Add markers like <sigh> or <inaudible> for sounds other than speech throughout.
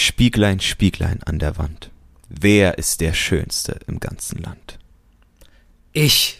Spieglein, Spieglein an der Wand. Wer ist der Schönste im ganzen Land? Ich.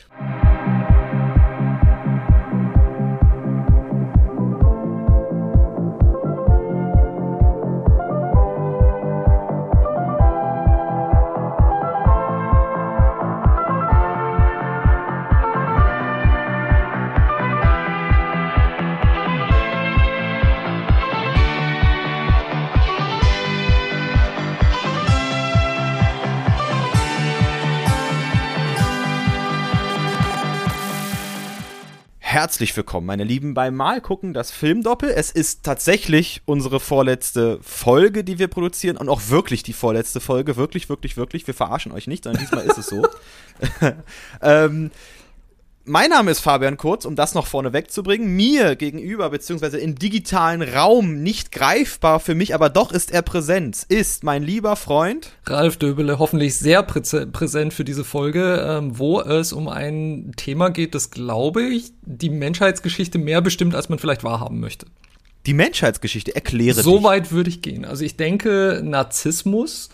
Herzlich willkommen, meine Lieben, beim Mal gucken, das Filmdoppel. Es ist tatsächlich unsere vorletzte Folge, die wir produzieren und auch wirklich die vorletzte Folge. Wirklich, wirklich, wirklich. Wir verarschen euch nicht, sondern diesmal ist es so. <laughs> <laughs> ähm, mein Name ist Fabian Kurz, um das noch vorne wegzubringen. Mir gegenüber, beziehungsweise im digitalen Raum, nicht greifbar für mich, aber doch ist er präsent, ist mein lieber Freund Ralf Döbele, hoffentlich sehr prä präsent für diese Folge, ähm, wo es um ein Thema geht, das, glaube ich, die Menschheitsgeschichte mehr bestimmt, als man vielleicht wahrhaben möchte. Die Menschheitsgeschichte, erkläre So weit würde ich gehen. Also ich denke, Narzissmus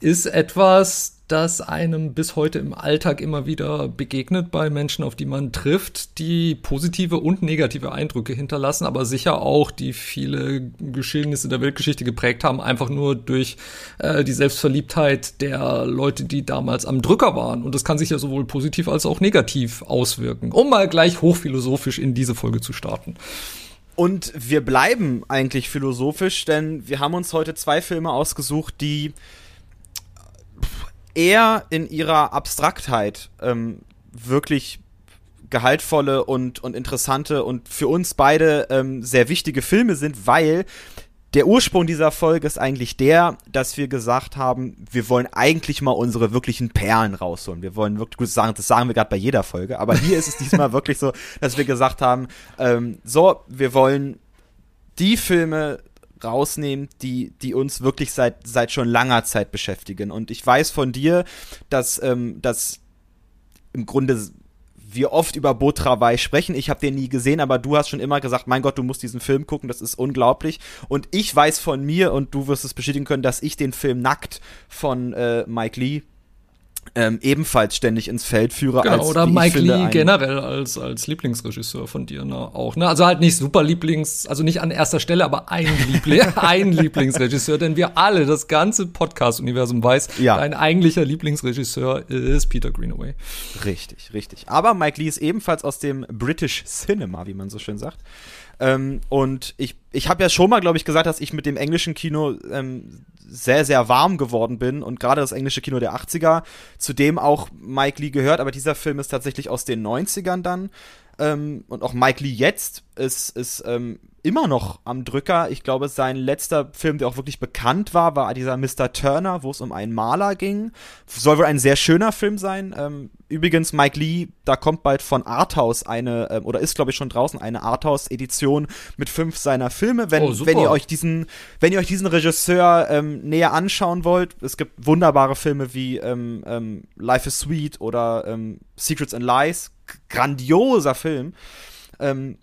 ist etwas, das einem bis heute im Alltag immer wieder begegnet bei Menschen, auf die man trifft, die positive und negative Eindrücke hinterlassen, aber sicher auch, die viele Geschehnisse der Weltgeschichte geprägt haben, einfach nur durch äh, die Selbstverliebtheit der Leute, die damals am Drücker waren. Und das kann sich ja sowohl positiv als auch negativ auswirken. Um mal gleich hochphilosophisch in diese Folge zu starten. Und wir bleiben eigentlich philosophisch, denn wir haben uns heute zwei Filme ausgesucht, die eher in ihrer Abstraktheit ähm, wirklich gehaltvolle und, und interessante und für uns beide ähm, sehr wichtige Filme sind, weil der Ursprung dieser Folge ist eigentlich der, dass wir gesagt haben, wir wollen eigentlich mal unsere wirklichen Perlen rausholen. Wir wollen wirklich, gut sagen, das sagen wir gerade bei jeder Folge, aber hier ist es diesmal <laughs> wirklich so, dass wir gesagt haben, ähm, so, wir wollen die Filme rausnehmen, die, die uns wirklich seit, seit schon langer Zeit beschäftigen. Und ich weiß von dir, dass, ähm, dass im Grunde wir oft über Botrawai sprechen. Ich habe den nie gesehen, aber du hast schon immer gesagt, mein Gott, du musst diesen Film gucken, das ist unglaublich. Und ich weiß von mir, und du wirst es bestätigen können, dass ich den Film Nackt von äh, Mike Lee ähm, ebenfalls ständig ins Feld führe. Genau, als, oder Mike Lee generell als, als Lieblingsregisseur von dir ne, auch. Ne? Also halt nicht super Lieblings, also nicht an erster Stelle, aber ein, Liebling, <laughs> ein Lieblingsregisseur, denn wir alle, das ganze Podcast-Universum weiß, ja. dein eigentlicher Lieblingsregisseur ist Peter Greenaway. Richtig, richtig. Aber Mike Lee ist ebenfalls aus dem British Cinema, wie man so schön sagt. Ähm, und ich, ich habe ja schon mal, glaube ich, gesagt, dass ich mit dem englischen Kino ähm, sehr, sehr warm geworden bin und gerade das englische Kino der 80er, zu dem auch Mike Lee gehört, aber dieser Film ist tatsächlich aus den 90ern dann. Ähm, und auch Mike Lee jetzt ist, ist ähm, immer noch am Drücker. Ich glaube, sein letzter Film, der auch wirklich bekannt war, war dieser Mr. Turner, wo es um einen Maler ging. Soll wohl ein sehr schöner Film sein. Ähm, übrigens, Mike Lee, da kommt bald von Arthouse eine, ähm, oder ist glaube ich schon draußen, eine Arthouse-Edition mit fünf seiner Filme. Wenn, oh, wenn ihr euch diesen, wenn ihr euch diesen Regisseur ähm, näher anschauen wollt, es gibt wunderbare Filme wie ähm, ähm, Life is Sweet oder ähm, Secrets and Lies. Grandioser Film. Ähm,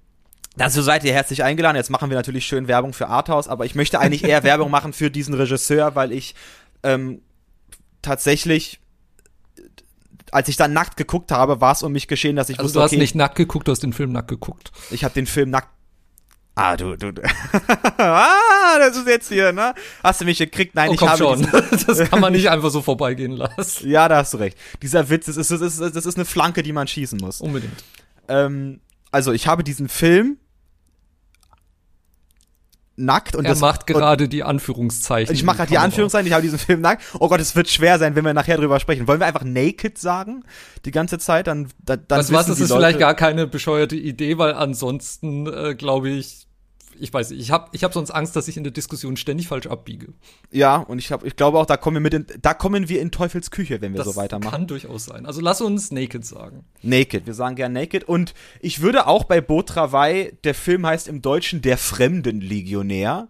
Dazu seid ihr herzlich eingeladen. Jetzt machen wir natürlich schön Werbung für Arthouse, aber ich möchte eigentlich eher Werbung <laughs> machen für diesen Regisseur, weil ich ähm, tatsächlich als ich dann nackt geguckt habe, war es um mich geschehen, dass ich also wusste, du hast okay, nicht nackt geguckt, du hast den Film nackt geguckt. Ich habe den Film nackt Ah, du, du, du. <laughs> ah, das ist jetzt hier, ne? Hast du mich gekriegt? Nein, oh, ich habe schon. <laughs> das kann man nicht einfach so vorbeigehen lassen. Ja, da hast du recht. Dieser Witz, das ist, das ist, das ist eine Flanke, die man schießen muss. Unbedingt. Ähm, also ich habe diesen Film nackt und er das macht gerade die Anführungszeichen. Ich mache gerade die Anführungszeichen, ich habe diesen Film nackt. Oh Gott, es wird schwer sein, wenn wir nachher drüber sprechen. Wollen wir einfach naked sagen die ganze Zeit, dann dann, dann Was was, das ist Leute vielleicht gar keine bescheuerte Idee, weil ansonsten äh, glaube ich ich weiß nicht, ich habe ich hab sonst Angst, dass ich in der Diskussion ständig falsch abbiege. Ja, und ich, hab, ich glaube auch, da kommen wir mit in, da kommen wir in Teufels Küche, wenn wir das so weitermachen. Kann durchaus sein. Also lass uns Naked sagen. Naked, wir sagen gern Naked. Und ich würde auch bei Botrawai, der Film heißt im Deutschen Der Fremdenlegionär.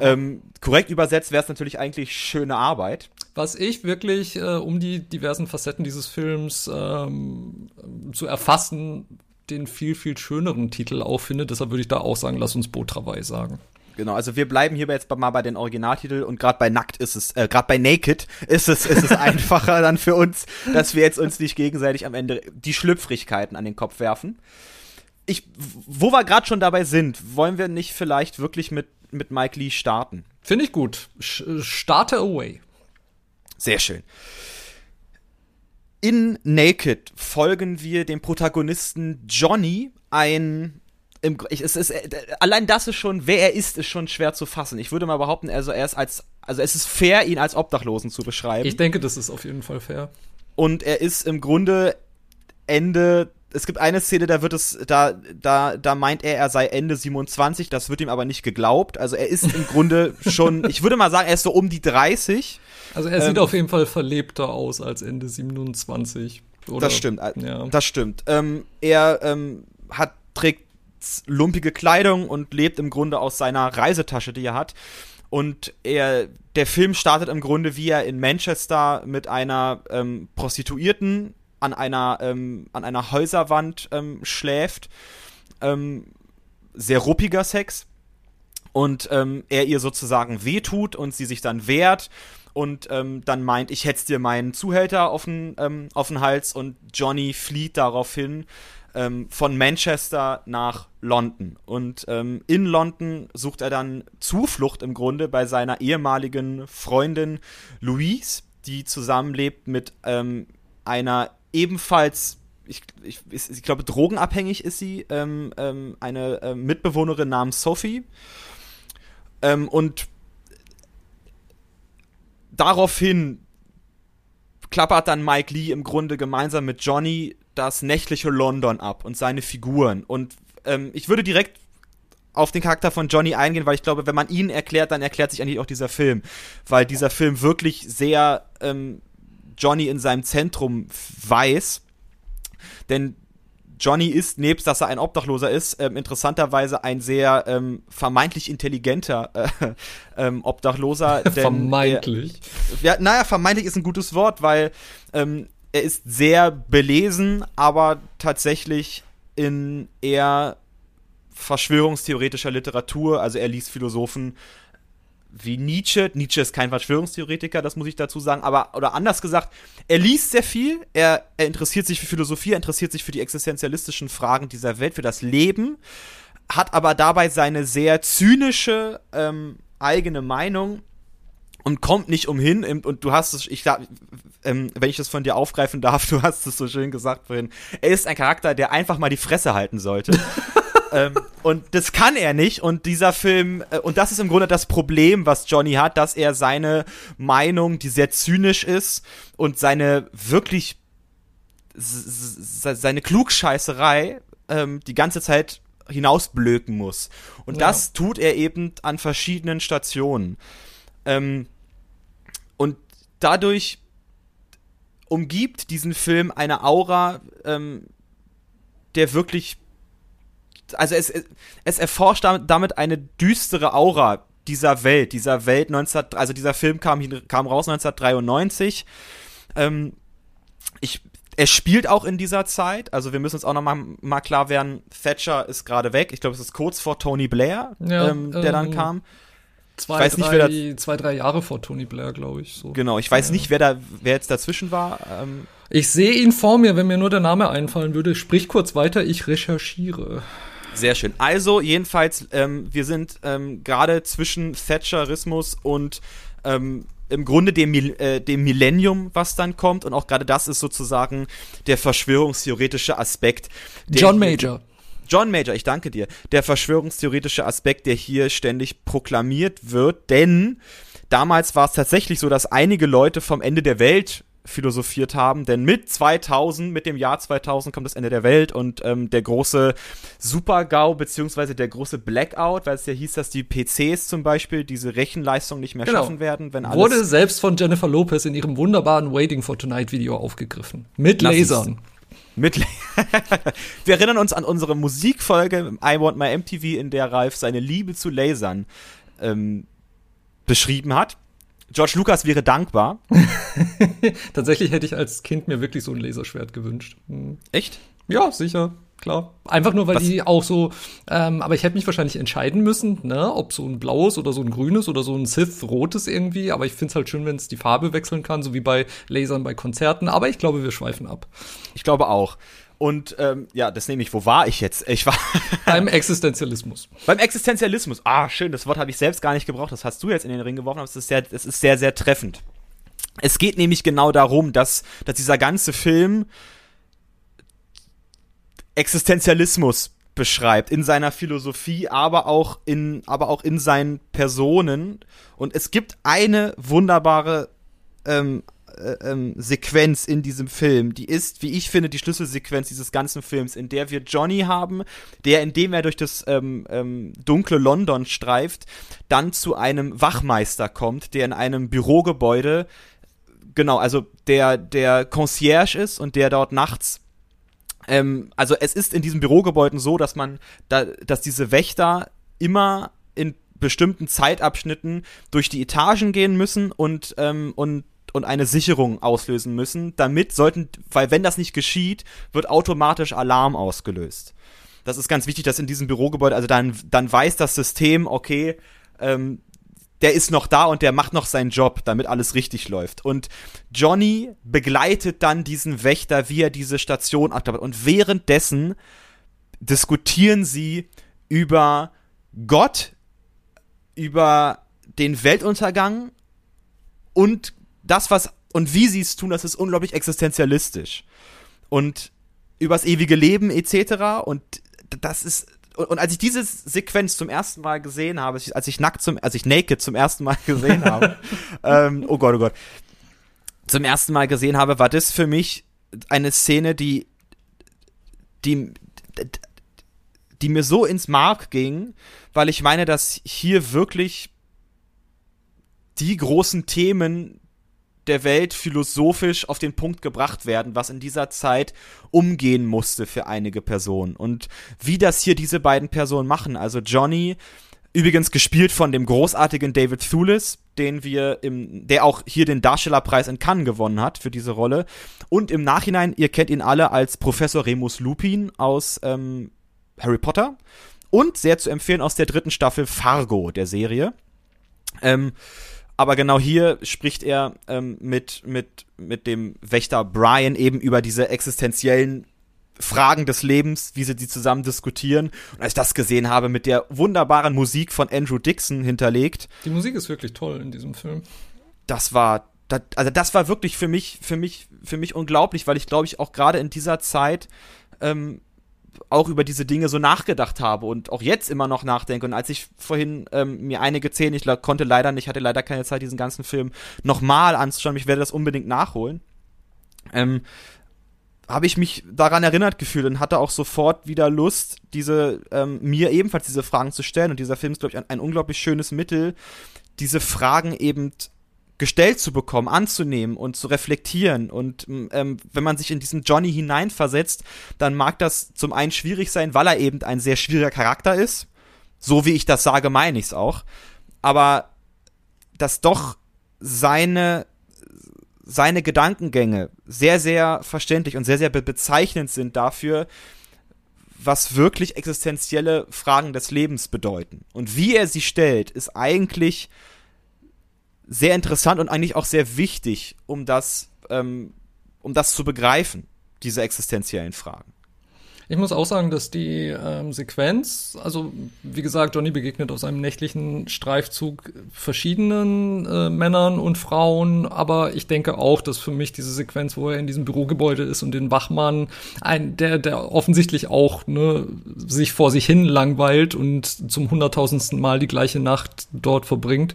Ähm, korrekt übersetzt wäre es natürlich eigentlich schöne Arbeit. Was ich wirklich, äh, um die diversen Facetten dieses Films ähm, zu erfassen, den viel, viel schöneren Titel auch finde. Deshalb würde ich da auch sagen, lass uns Botrawai sagen. Genau, also wir bleiben hier jetzt mal bei den Originaltiteln und gerade bei Nackt ist es, äh, gerade bei Naked ist es, ist es <laughs> einfacher dann für uns, dass wir jetzt uns nicht gegenseitig am Ende die Schlüpfrigkeiten an den Kopf werfen. Ich, wo wir gerade schon dabei sind, wollen wir nicht vielleicht wirklich mit, mit Mike Lee starten? Finde ich gut. Starte away. Sehr schön. In Naked folgen wir dem Protagonisten Johnny, ein im, ich, es ist, äh, allein das ist schon, wer er ist, ist schon schwer zu fassen. Ich würde mal behaupten, also er ist als, also es ist fair, ihn als Obdachlosen zu beschreiben. Ich denke, das ist auf jeden Fall fair. Und er ist im Grunde Ende, es gibt eine Szene, da wird es, da, da, da meint er, er sei Ende 27, das wird ihm aber nicht geglaubt. Also er ist im <laughs> Grunde schon, ich würde mal sagen, er ist so um die 30. Also er sieht ähm, auf jeden Fall verlebter aus als Ende 27. Oder? Das stimmt, ja. das stimmt. Ähm, er ähm, hat, trägt lumpige Kleidung und lebt im Grunde aus seiner Reisetasche, die er hat. Und er, der Film startet im Grunde, wie er in Manchester mit einer ähm, Prostituierten an einer, ähm, an einer Häuserwand ähm, schläft. Ähm, sehr ruppiger Sex. Und ähm, er ihr sozusagen wehtut und sie sich dann wehrt und ähm, dann meint, ich hetze dir meinen Zuhälter auf den, ähm, auf den Hals und Johnny flieht daraufhin von Manchester nach London. Und ähm, in London sucht er dann Zuflucht im Grunde bei seiner ehemaligen Freundin Louise, die zusammenlebt mit ähm, einer ebenfalls ich, ich, ich, glaube, drogenabhängig ist sie, ähm, ähm, eine äh, Mitbewohnerin namens Sophie. Ähm, und daraufhin klappert dann Mike Lee im Grunde gemeinsam mit Johnny das nächtliche London ab und seine Figuren. Und ähm, ich würde direkt auf den Charakter von Johnny eingehen, weil ich glaube, wenn man ihn erklärt, dann erklärt sich eigentlich auch dieser Film. Weil dieser Film wirklich sehr ähm, Johnny in seinem Zentrum weiß. Denn Johnny ist, nebst dass er ein Obdachloser ist, ähm, interessanterweise ein sehr ähm, vermeintlich intelligenter äh, <laughs> ähm, Obdachloser. <laughs> vermeintlich. Er, ja, naja, vermeintlich ist ein gutes Wort, weil ähm, er ist sehr belesen, aber tatsächlich in eher verschwörungstheoretischer Literatur. Also er liest Philosophen wie Nietzsche. Nietzsche ist kein Verschwörungstheoretiker, das muss ich dazu sagen. Aber, oder anders gesagt, er liest sehr viel, er, er interessiert sich für Philosophie, er interessiert sich für die existenzialistischen Fragen dieser Welt, für das Leben, hat aber dabei seine sehr zynische ähm, eigene Meinung und kommt nicht umhin. Und du hast es, ich ähm, wenn ich das von dir aufgreifen darf, <laughs> du hast es so schön gesagt vorhin. Er ist ein Charakter, der einfach mal die Fresse halten sollte. <laughs> ähm, und das kann er nicht. Und dieser Film, äh, und das ist im Grunde das Problem, was Johnny hat, dass er seine Meinung, die sehr zynisch ist und seine wirklich seine Klugscheißerei ähm, die ganze Zeit hinausblöken muss. Und ja. das tut er eben an verschiedenen Stationen. Ähm, und dadurch umgibt diesen Film eine Aura, ähm, der wirklich, also es, es erforscht damit eine düstere Aura dieser Welt, dieser Welt 19, also dieser Film kam, kam raus 1993. Ähm, ich, er spielt auch in dieser Zeit, also wir müssen uns auch noch mal, klar werden, Thatcher ist gerade weg. Ich glaube, es ist kurz vor Tony Blair, ja, ähm, der ähm, dann kam. Zwei, weiß drei, nicht, wer da, zwei, drei Jahre vor Tony Blair, glaube ich. So. Genau, ich weiß ja. nicht, wer da, wer jetzt dazwischen war. Ähm. Ich sehe ihn vor mir, wenn mir nur der Name einfallen würde. Sprich kurz weiter, ich recherchiere. Sehr schön. Also, jedenfalls, ähm, wir sind ähm, gerade zwischen Thatcherismus und ähm, im Grunde dem, äh, dem Millennium, was dann kommt. Und auch gerade das ist sozusagen der verschwörungstheoretische Aspekt. John Major. John Major, ich danke dir. Der verschwörungstheoretische Aspekt, der hier ständig proklamiert wird, denn damals war es tatsächlich so, dass einige Leute vom Ende der Welt philosophiert haben, denn mit 2000, mit dem Jahr 2000 kommt das Ende der Welt und ähm, der große Super-GAU beziehungsweise der große Blackout, weil es ja hieß, dass die PCs zum Beispiel diese Rechenleistung nicht mehr genau. schaffen werden, wenn alles wurde selbst von Jennifer Lopez in ihrem wunderbaren Waiting for Tonight Video aufgegriffen mit Lasern. Mit <laughs> Wir erinnern uns an unsere Musikfolge I Want My MTV, in der Ralf seine Liebe zu Lasern ähm, beschrieben hat. George Lucas wäre dankbar. <laughs> Tatsächlich hätte ich als Kind mir wirklich so ein Laserschwert gewünscht. Hm. Echt? Ja, sicher. klar. Einfach nur, weil Was? die auch so, ähm, aber ich hätte mich wahrscheinlich entscheiden müssen, ne, ob so ein blaues oder so ein grünes oder so ein Sith-rotes irgendwie, aber ich finde es halt schön, wenn es die Farbe wechseln kann, so wie bei Lasern bei Konzerten, aber ich glaube, wir schweifen ab. Ich glaube auch. Und ähm, ja, das nehme ich. Wo war ich jetzt? Ich war <laughs> beim Existenzialismus. beim Existenzialismus. Ah, schön. Das Wort habe ich selbst gar nicht gebraucht. Das hast du jetzt in den Ring geworfen. Aber es ist sehr, es ist sehr, sehr treffend. Es geht nämlich genau darum, dass, dass dieser ganze Film Existenzialismus beschreibt in seiner Philosophie, aber auch in, aber auch in seinen Personen. Und es gibt eine wunderbare ähm, äh, ähm, Sequenz in diesem Film, die ist, wie ich finde, die Schlüsselsequenz dieses ganzen Films, in der wir Johnny haben, der, indem er durch das ähm, ähm, dunkle London streift, dann zu einem Wachmeister kommt, der in einem Bürogebäude, genau, also der, der Concierge ist und der dort nachts ähm, also es ist in diesen Bürogebäuden so, dass man, da, dass diese Wächter immer in bestimmten Zeitabschnitten durch die Etagen gehen müssen und, ähm, und und eine Sicherung auslösen müssen, damit sollten, weil wenn das nicht geschieht, wird automatisch Alarm ausgelöst. Das ist ganz wichtig, dass in diesem Bürogebäude, also dann, dann weiß das System, okay, ähm, der ist noch da und der macht noch seinen Job, damit alles richtig läuft. Und Johnny begleitet dann diesen Wächter, wie er diese Station abklappert. Und währenddessen diskutieren sie über Gott, über den Weltuntergang und das, was und wie sie es tun, das ist unglaublich existenzialistisch. Und übers ewige Leben etc. Und das ist. Und, und als ich diese Sequenz zum ersten Mal gesehen habe, als ich nackt zum, als ich naked zum ersten Mal <laughs> gesehen habe, ähm, oh Gott, oh Gott, zum ersten Mal gesehen habe, war das für mich eine Szene, die, die, die mir so ins Mark ging, weil ich meine, dass hier wirklich die großen Themen der Welt philosophisch auf den Punkt gebracht werden, was in dieser Zeit umgehen musste für einige Personen. Und wie das hier diese beiden Personen machen, also Johnny, übrigens gespielt von dem großartigen David Thewlis, den wir im, der auch hier den Darstellerpreis in Cannes gewonnen hat für diese Rolle. Und im Nachhinein, ihr kennt ihn alle als Professor Remus Lupin aus ähm, Harry Potter. Und sehr zu empfehlen aus der dritten Staffel Fargo der Serie. Ähm, aber genau hier spricht er ähm, mit, mit, mit dem Wächter Brian eben über diese existenziellen Fragen des Lebens, wie sie die zusammen diskutieren. Und als ich das gesehen habe, mit der wunderbaren Musik von Andrew Dixon hinterlegt. Die Musik ist wirklich toll in diesem Film. Das war, das, also das war wirklich für mich, für mich, für mich unglaublich, weil ich glaube ich auch gerade in dieser Zeit ähm, auch über diese Dinge so nachgedacht habe und auch jetzt immer noch nachdenke. Und als ich vorhin ähm, mir einige Szenen, ich konnte leider nicht, hatte leider keine Zeit, diesen ganzen Film nochmal anzuschauen, ich werde das unbedingt nachholen, ähm, habe ich mich daran erinnert gefühlt und hatte auch sofort wieder Lust, diese ähm, mir ebenfalls diese Fragen zu stellen. Und dieser Film ist, glaube ich, ein, ein unglaublich schönes Mittel, diese Fragen eben gestellt zu bekommen, anzunehmen und zu reflektieren. Und ähm, wenn man sich in diesen Johnny hineinversetzt, dann mag das zum einen schwierig sein, weil er eben ein sehr schwieriger Charakter ist. So wie ich das sage, meine ich es auch. Aber dass doch seine seine Gedankengänge sehr, sehr verständlich und sehr, sehr be bezeichnend sind dafür, was wirklich existenzielle Fragen des Lebens bedeuten. Und wie er sie stellt, ist eigentlich sehr interessant und eigentlich auch sehr wichtig, um das, ähm, um das zu begreifen, diese existenziellen Fragen. Ich muss auch sagen, dass die ähm, Sequenz, also wie gesagt, Johnny begegnet auf seinem nächtlichen Streifzug verschiedenen äh, Männern und Frauen, aber ich denke auch, dass für mich diese Sequenz, wo er in diesem Bürogebäude ist und den Wachmann, ein, der, der offensichtlich auch ne, sich vor sich hin langweilt und zum hunderttausendsten Mal die gleiche Nacht dort verbringt,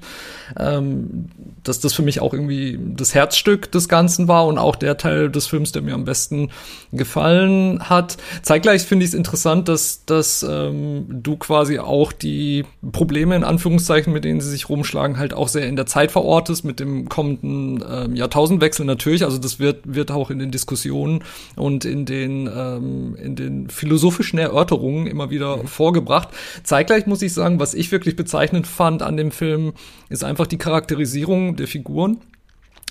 ähm, dass das für mich auch irgendwie das Herzstück des Ganzen war und auch der Teil des Films, der mir am besten gefallen hat. Zeigt zeitgleich finde ich es interessant, dass, dass ähm, du quasi auch die Probleme in Anführungszeichen, mit denen sie sich rumschlagen, halt auch sehr in der Zeit verortest, mit dem kommenden ähm, Jahrtausendwechsel natürlich. Also das wird, wird auch in den Diskussionen und in den, ähm, in den philosophischen Erörterungen immer wieder mhm. vorgebracht. Zeitgleich muss ich sagen, was ich wirklich bezeichnend fand an dem Film, ist einfach die Charakterisierung der Figuren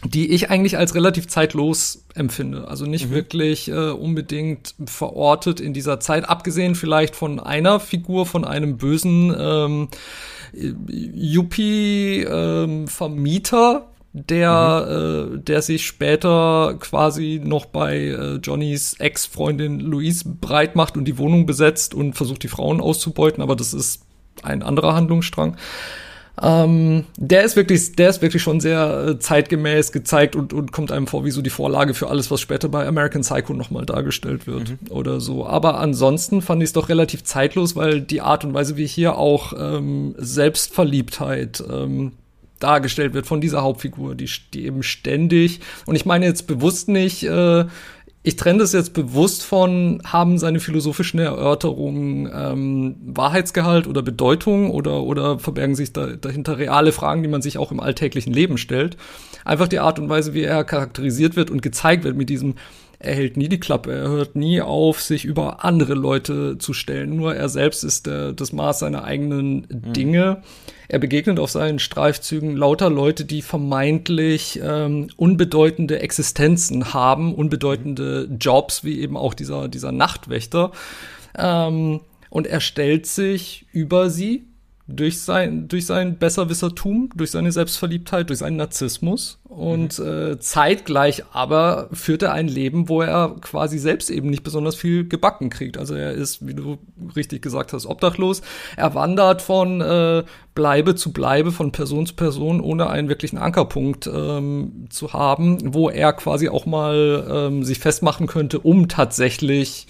die ich eigentlich als relativ zeitlos empfinde. Also nicht mhm. wirklich äh, unbedingt verortet in dieser Zeit, abgesehen vielleicht von einer Figur, von einem bösen ähm, Yuppie-Vermieter, ähm, der, mhm. äh, der sich später quasi noch bei äh, Johnnys Ex-Freundin Louise breit macht und die Wohnung besetzt und versucht, die Frauen auszubeuten, aber das ist ein anderer Handlungsstrang. Ähm, der ist wirklich, der ist wirklich schon sehr äh, zeitgemäß gezeigt und, und kommt einem vor wie so die Vorlage für alles, was später bei American Psycho nochmal dargestellt wird mhm. oder so. Aber ansonsten fand ich es doch relativ zeitlos, weil die Art und Weise, wie hier auch ähm, Selbstverliebtheit ähm, dargestellt wird von dieser Hauptfigur, die, die eben ständig, und ich meine jetzt bewusst nicht, äh, ich trenne das jetzt bewusst von, haben seine philosophischen Erörterungen ähm, Wahrheitsgehalt oder Bedeutung oder, oder verbergen sich da, dahinter reale Fragen, die man sich auch im alltäglichen Leben stellt. Einfach die Art und Weise, wie er charakterisiert wird und gezeigt wird mit diesem er hält nie die Klappe, er hört nie auf, sich über andere Leute zu stellen. Nur er selbst ist der, das Maß seiner eigenen mhm. Dinge. Er begegnet auf seinen Streifzügen lauter Leute, die vermeintlich ähm, unbedeutende Existenzen haben, unbedeutende Jobs, wie eben auch dieser, dieser Nachtwächter. Ähm, und er stellt sich über sie durch sein, durch sein Besserwissertum, durch seine Selbstverliebtheit, durch seinen Narzissmus. Und mhm. äh, zeitgleich aber führt er ein Leben, wo er quasi selbst eben nicht besonders viel gebacken kriegt. Also er ist, wie du richtig gesagt hast, obdachlos. Er wandert von äh, Bleibe zu Bleibe, von Person zu Person, ohne einen wirklichen Ankerpunkt ähm, zu haben, wo er quasi auch mal ähm, sich festmachen könnte, um tatsächlich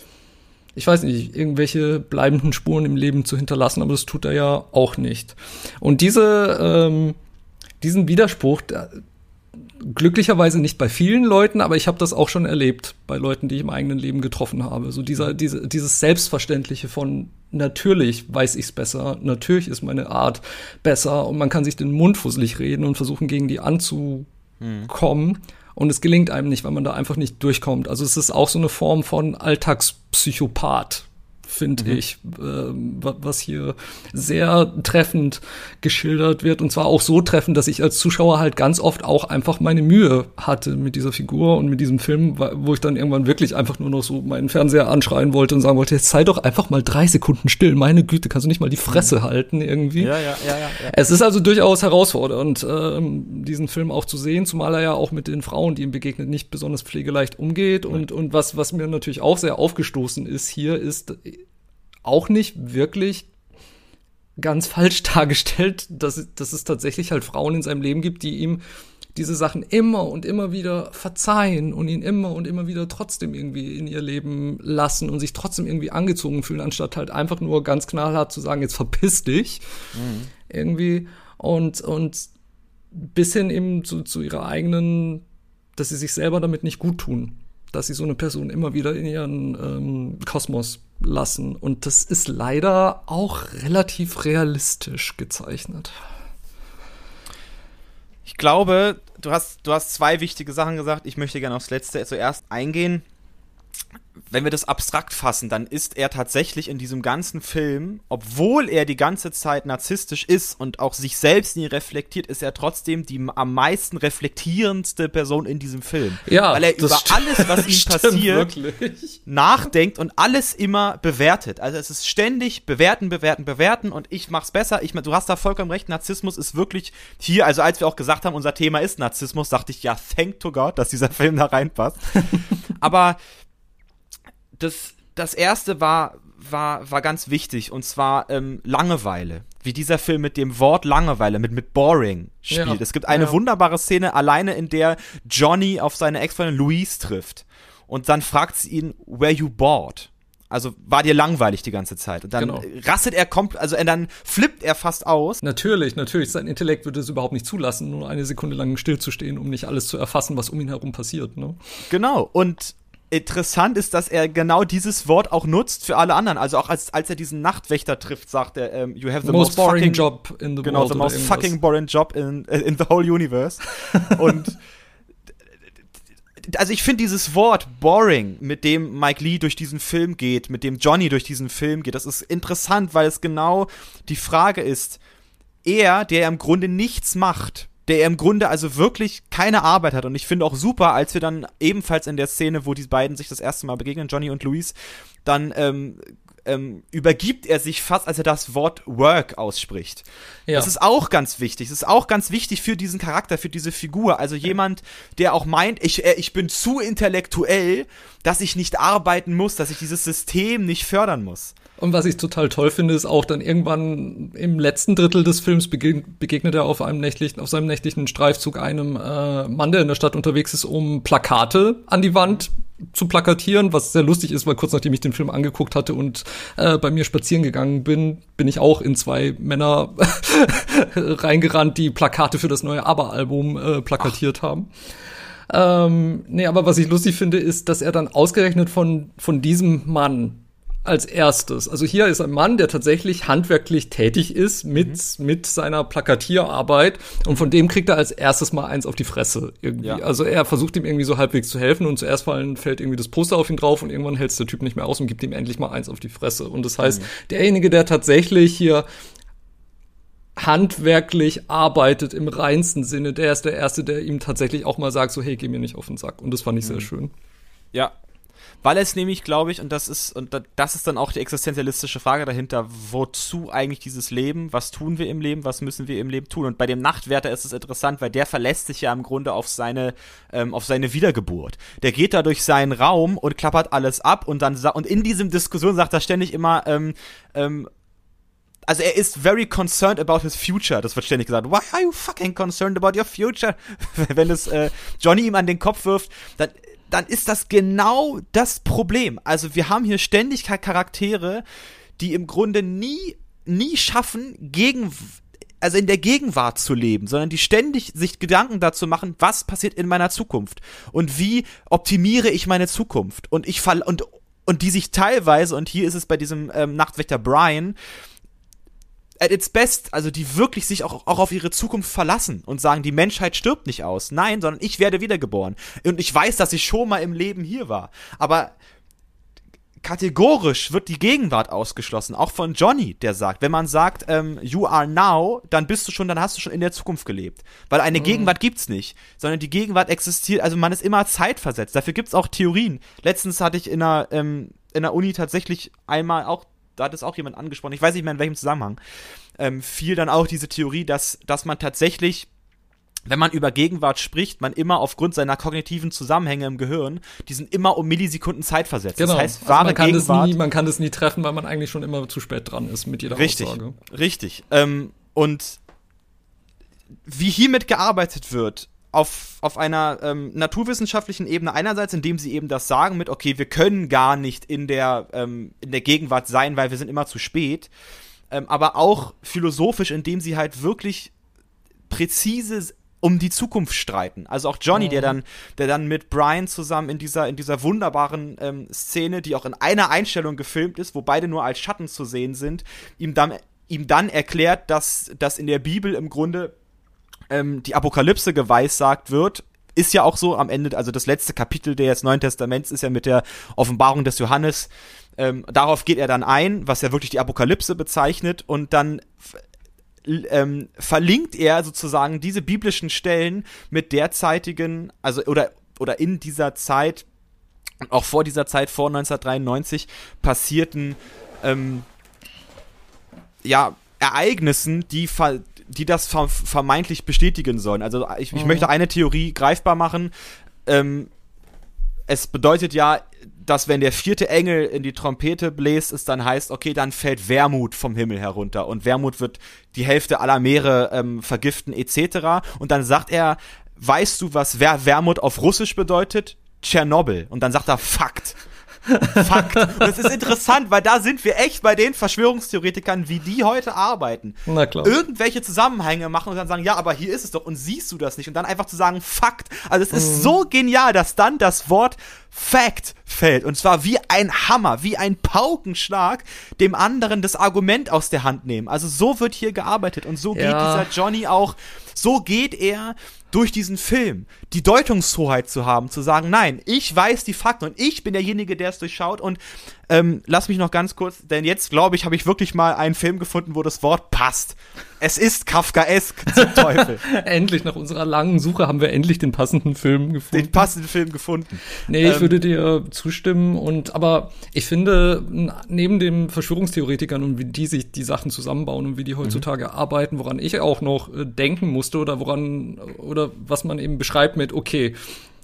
ich weiß nicht, irgendwelche bleibenden Spuren im Leben zu hinterlassen, aber das tut er ja auch nicht. Und diese, ähm, diesen Widerspruch, der, glücklicherweise nicht bei vielen Leuten, aber ich habe das auch schon erlebt bei Leuten, die ich im eigenen Leben getroffen habe. So dieser, diese, dieses Selbstverständliche von natürlich weiß ich's besser, natürlich ist meine Art besser und man kann sich den Mund fusselig reden und versuchen, gegen die anzukommen. Hm und es gelingt einem nicht, weil man da einfach nicht durchkommt. Also es ist auch so eine Form von Alltagspsychopath, finde mhm. ich, äh, was hier sehr treffend geschildert wird. Und zwar auch so treffend, dass ich als Zuschauer halt ganz oft auch einfach meine Mühe hatte mit dieser Figur und mit diesem Film, wo ich dann irgendwann wirklich einfach nur noch so meinen Fernseher anschreien wollte und sagen wollte, jetzt sei doch einfach mal drei Sekunden still. Meine Güte, kannst du nicht mal die Fresse mhm. halten irgendwie. Ja, ja, ja, ja, ja. Es ist also durchaus herausfordernd, ähm, diesen Film auch zu sehen, zumal er ja auch mit den Frauen, die ihm begegnet, nicht besonders pflegeleicht umgeht. Und, und was, was mir natürlich auch sehr aufgestoßen ist hier, ist auch nicht wirklich ganz falsch <laughs> dargestellt, dass, dass es tatsächlich halt Frauen in seinem Leben gibt, die ihm diese Sachen immer und immer wieder verzeihen und ihn immer und immer wieder trotzdem irgendwie in ihr Leben lassen und sich trotzdem irgendwie angezogen fühlen, anstatt halt einfach nur ganz knallhart zu sagen, jetzt verpiss dich. Mhm. Irgendwie. Und, und bis hin eben zu, zu ihrer eigenen, dass sie sich selber damit nicht gut tun. Dass sie so eine Person immer wieder in ihren ähm, Kosmos lassen. Und das ist leider auch relativ realistisch gezeichnet. Ich glaube, du hast, du hast zwei wichtige Sachen gesagt. Ich möchte gerne aufs letzte zuerst eingehen wenn wir das abstrakt fassen, dann ist er tatsächlich in diesem ganzen Film, obwohl er die ganze Zeit narzisstisch ist und auch sich selbst nie reflektiert, ist er trotzdem die am meisten reflektierendste Person in diesem Film. Ja, weil er über alles, was <laughs> ihm passiert, wirklich. nachdenkt und alles immer bewertet. Also es ist ständig bewerten, bewerten, bewerten und ich mach's besser. Ich, du hast da vollkommen recht. Narzissmus ist wirklich hier, also als wir auch gesagt haben, unser Thema ist Narzissmus, dachte ich, ja, thank to God, dass dieser Film da reinpasst. <laughs> Aber das, das erste war, war, war ganz wichtig und zwar ähm, Langeweile. Wie dieser Film mit dem Wort Langeweile, mit, mit Boring spielt. Ja, es gibt eine ja. wunderbare Szene alleine, in der Johnny auf seine Ex-Freundin Louise trifft. Und dann fragt sie ihn, were you bored? Also war dir langweilig die ganze Zeit. Und dann genau. rastet er komplett, also dann flippt er fast aus. Natürlich, natürlich. Sein Intellekt würde es überhaupt nicht zulassen, nur eine Sekunde lang stillzustehen, um nicht alles zu erfassen, was um ihn herum passiert. Ne? Genau. Und interessant ist, dass er genau dieses Wort auch nutzt für alle anderen. Also auch als, als er diesen Nachtwächter trifft, sagt er, ähm, you have the most, most boring fucking, job in the genau, world. Genau, the most fucking boring job in, in the whole universe. <laughs> Und also ich finde dieses Wort boring, mit dem Mike Lee durch diesen Film geht, mit dem Johnny durch diesen Film geht, das ist interessant, weil es genau die Frage ist, er, der im Grunde nichts macht, der im Grunde also wirklich keine Arbeit hat. Und ich finde auch super, als wir dann ebenfalls in der Szene, wo die beiden sich das erste Mal begegnen, Johnny und Luis, dann ähm, ähm, übergibt er sich fast, als er das Wort Work ausspricht. Ja. Das ist auch ganz wichtig. Das ist auch ganz wichtig für diesen Charakter, für diese Figur. Also jemand, der auch meint, ich, äh, ich bin zu intellektuell, dass ich nicht arbeiten muss, dass ich dieses System nicht fördern muss. Und was ich total toll finde, ist auch dann irgendwann im letzten Drittel des Films begegnet er auf einem nächtlichen, auf seinem nächtlichen Streifzug einem äh, Mann, der in der Stadt unterwegs ist, um Plakate an die Wand zu plakatieren, was sehr lustig ist, weil kurz nachdem ich den Film angeguckt hatte und äh, bei mir spazieren gegangen bin, bin ich auch in zwei Männer <laughs> reingerannt, die Plakate für das neue Aber-Album äh, plakatiert Ach. haben. Ähm, nee, aber was ich lustig finde, ist, dass er dann ausgerechnet von, von diesem Mann als erstes. Also hier ist ein Mann, der tatsächlich handwerklich tätig ist mit, mhm. mit seiner Plakatierarbeit und von dem kriegt er als erstes mal eins auf die Fresse irgendwie. Ja. Also er versucht ihm irgendwie so halbwegs zu helfen und zuerst fallen, fällt irgendwie das Poster auf ihn drauf und irgendwann hält der Typ nicht mehr aus und gibt ihm endlich mal eins auf die Fresse. Und das heißt, mhm. derjenige, der tatsächlich hier handwerklich arbeitet im reinsten Sinne, der ist der Erste, der ihm tatsächlich auch mal sagt, so hey, geh mir nicht auf den Sack. Und das fand ich mhm. sehr schön. Ja, weil es nämlich, glaube ich, und das ist, und das ist dann auch die existenzialistische Frage dahinter, wozu eigentlich dieses Leben? Was tun wir im Leben? Was müssen wir im Leben tun? Und bei dem Nachtwärter ist es interessant, weil der verlässt sich ja im Grunde auf seine, ähm, auf seine Wiedergeburt. Der geht da durch seinen Raum und klappert alles ab und dann, und in diesem Diskussion sagt er ständig immer, ähm, ähm, also er ist very concerned about his future. Das wird ständig gesagt. Why are you fucking concerned about your future? <laughs> Wenn es äh, Johnny ihm an den Kopf wirft, dann dann ist das genau das Problem. Also wir haben hier ständig Charaktere, die im Grunde nie, nie schaffen, gegen, also in der Gegenwart zu leben, sondern die ständig sich Gedanken dazu machen, was passiert in meiner Zukunft und wie optimiere ich meine Zukunft und ich fall und und die sich teilweise und hier ist es bei diesem ähm, Nachtwächter Brian at its best, also die wirklich sich auch, auch auf ihre Zukunft verlassen und sagen, die Menschheit stirbt nicht aus. Nein, sondern ich werde wiedergeboren. Und ich weiß, dass ich schon mal im Leben hier war. Aber kategorisch wird die Gegenwart ausgeschlossen, auch von Johnny, der sagt, wenn man sagt, ähm, you are now, dann bist du schon, dann hast du schon in der Zukunft gelebt. Weil eine mhm. Gegenwart gibt's nicht, sondern die Gegenwart existiert, also man ist immer zeitversetzt. Dafür gibt's auch Theorien. Letztens hatte ich in einer, ähm, in der Uni tatsächlich einmal auch da hat es auch jemand angesprochen, ich weiß nicht mehr in welchem Zusammenhang, ähm, fiel dann auch diese Theorie, dass, dass man tatsächlich wenn man über Gegenwart spricht, man immer aufgrund seiner kognitiven Zusammenhänge im Gehirn, die sind immer um Millisekunden Zeit versetzt. Genau. Das heißt, also wahre man, kann Gegenwart, das nie, man kann das nie treffen, weil man eigentlich schon immer zu spät dran ist mit jeder richtig, Aussage. Richtig. Ähm, und wie hiermit gearbeitet wird, auf, auf einer ähm, naturwissenschaftlichen Ebene einerseits, indem sie eben das sagen mit, okay, wir können gar nicht in der, ähm, in der Gegenwart sein, weil wir sind immer zu spät, ähm, aber auch philosophisch, indem sie halt wirklich präzise um die Zukunft streiten. Also auch Johnny, mhm. der dann, der dann mit Brian zusammen in dieser, in dieser wunderbaren ähm, Szene, die auch in einer Einstellung gefilmt ist, wo beide nur als Schatten zu sehen sind, ihm dann, ihm dann erklärt, dass, dass in der Bibel im Grunde ähm, die Apokalypse geweissagt wird, ist ja auch so am Ende, also das letzte Kapitel des Neuen Testaments ist ja mit der Offenbarung des Johannes. Ähm, darauf geht er dann ein, was ja wirklich die Apokalypse bezeichnet, und dann ähm, verlinkt er sozusagen diese biblischen Stellen mit derzeitigen, also oder oder in dieser Zeit und auch vor dieser Zeit vor 1993 passierten ähm, ja Ereignissen, die die das vermeintlich bestätigen sollen. Also ich, ich mhm. möchte eine Theorie greifbar machen. Ähm, es bedeutet ja, dass wenn der vierte Engel in die Trompete bläst, es dann heißt, okay, dann fällt Wermut vom Himmel herunter und Wermut wird die Hälfte aller Meere ähm, vergiften etc. Und dann sagt er, weißt du, was Wer Wermut auf Russisch bedeutet? Tschernobyl. Und dann sagt er Fakt. Fakt. Und es ist interessant, weil da sind wir echt bei den Verschwörungstheoretikern, wie die heute arbeiten. Na klar. Irgendwelche Zusammenhänge machen und dann sagen, ja, aber hier ist es doch und siehst du das nicht und dann einfach zu sagen, Fakt. Also es ist mhm. so genial, dass dann das Wort Fact fällt. Und zwar wie ein Hammer, wie ein Paukenschlag, dem anderen das Argument aus der Hand nehmen. Also so wird hier gearbeitet und so ja. geht dieser Johnny auch, so geht er durch diesen Film die Deutungshoheit zu haben, zu sagen, nein, ich weiß die Fakten und ich bin derjenige, der es durchschaut und ähm, lass mich noch ganz kurz, denn jetzt glaube ich, habe ich wirklich mal einen Film gefunden, wo das Wort passt. Es ist Kafkaesk zum <laughs> Teufel. endlich, nach unserer langen Suche haben wir endlich den passenden Film gefunden. Den passenden Film gefunden. Nee, ich ähm, würde dir zustimmen und aber ich finde, neben den Verschwörungstheoretikern und wie die sich die Sachen zusammenbauen und wie die heutzutage mhm. arbeiten, woran ich auch noch äh, denken musste oder woran oder was man eben beschreibt mit, okay,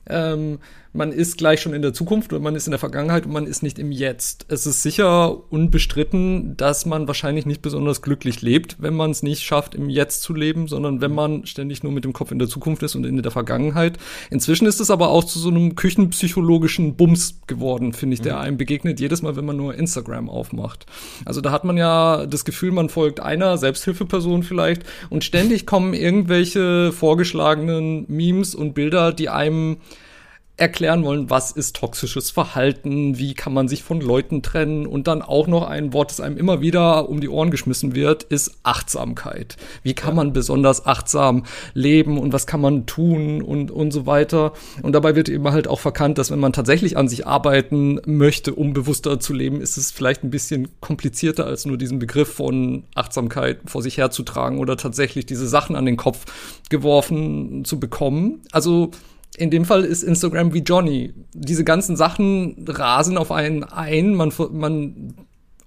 ähm, man ist gleich schon in der Zukunft oder man ist in der Vergangenheit und man ist nicht im Jetzt. Es ist sicher unbestritten, dass man wahrscheinlich nicht besonders glücklich lebt, wenn man es nicht schafft, im Jetzt zu leben, sondern wenn man ständig nur mit dem Kopf in der Zukunft ist und in der Vergangenheit. Inzwischen ist es aber auch zu so einem küchenpsychologischen Bums geworden, finde ich, der mhm. einem begegnet jedes Mal, wenn man nur Instagram aufmacht. Also da hat man ja das Gefühl, man folgt einer Selbsthilfeperson vielleicht und ständig kommen irgendwelche vorgeschlagenen Memes und Bilder, die einem erklären wollen, was ist toxisches Verhalten, wie kann man sich von Leuten trennen und dann auch noch ein Wort, das einem immer wieder um die Ohren geschmissen wird, ist Achtsamkeit. Wie kann ja. man besonders achtsam leben und was kann man tun und, und so weiter. Und dabei wird eben halt auch verkannt, dass wenn man tatsächlich an sich arbeiten möchte, um bewusster zu leben, ist es vielleicht ein bisschen komplizierter als nur diesen Begriff von Achtsamkeit vor sich herzutragen oder tatsächlich diese Sachen an den Kopf geworfen zu bekommen. Also in dem Fall ist Instagram wie Johnny. Diese ganzen Sachen rasen auf einen ein. Man, man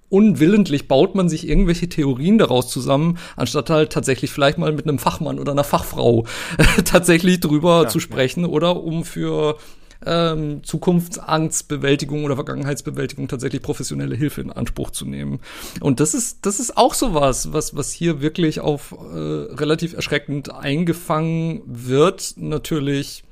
unwillentlich baut man sich irgendwelche Theorien daraus zusammen, anstatt halt tatsächlich vielleicht mal mit einem Fachmann oder einer Fachfrau <laughs> tatsächlich drüber ja, zu sprechen ja. oder um für ähm, Zukunftsangstbewältigung oder Vergangenheitsbewältigung tatsächlich professionelle Hilfe in Anspruch zu nehmen. Und das ist, das ist auch sowas, was, was hier wirklich auf äh, relativ erschreckend eingefangen wird. Natürlich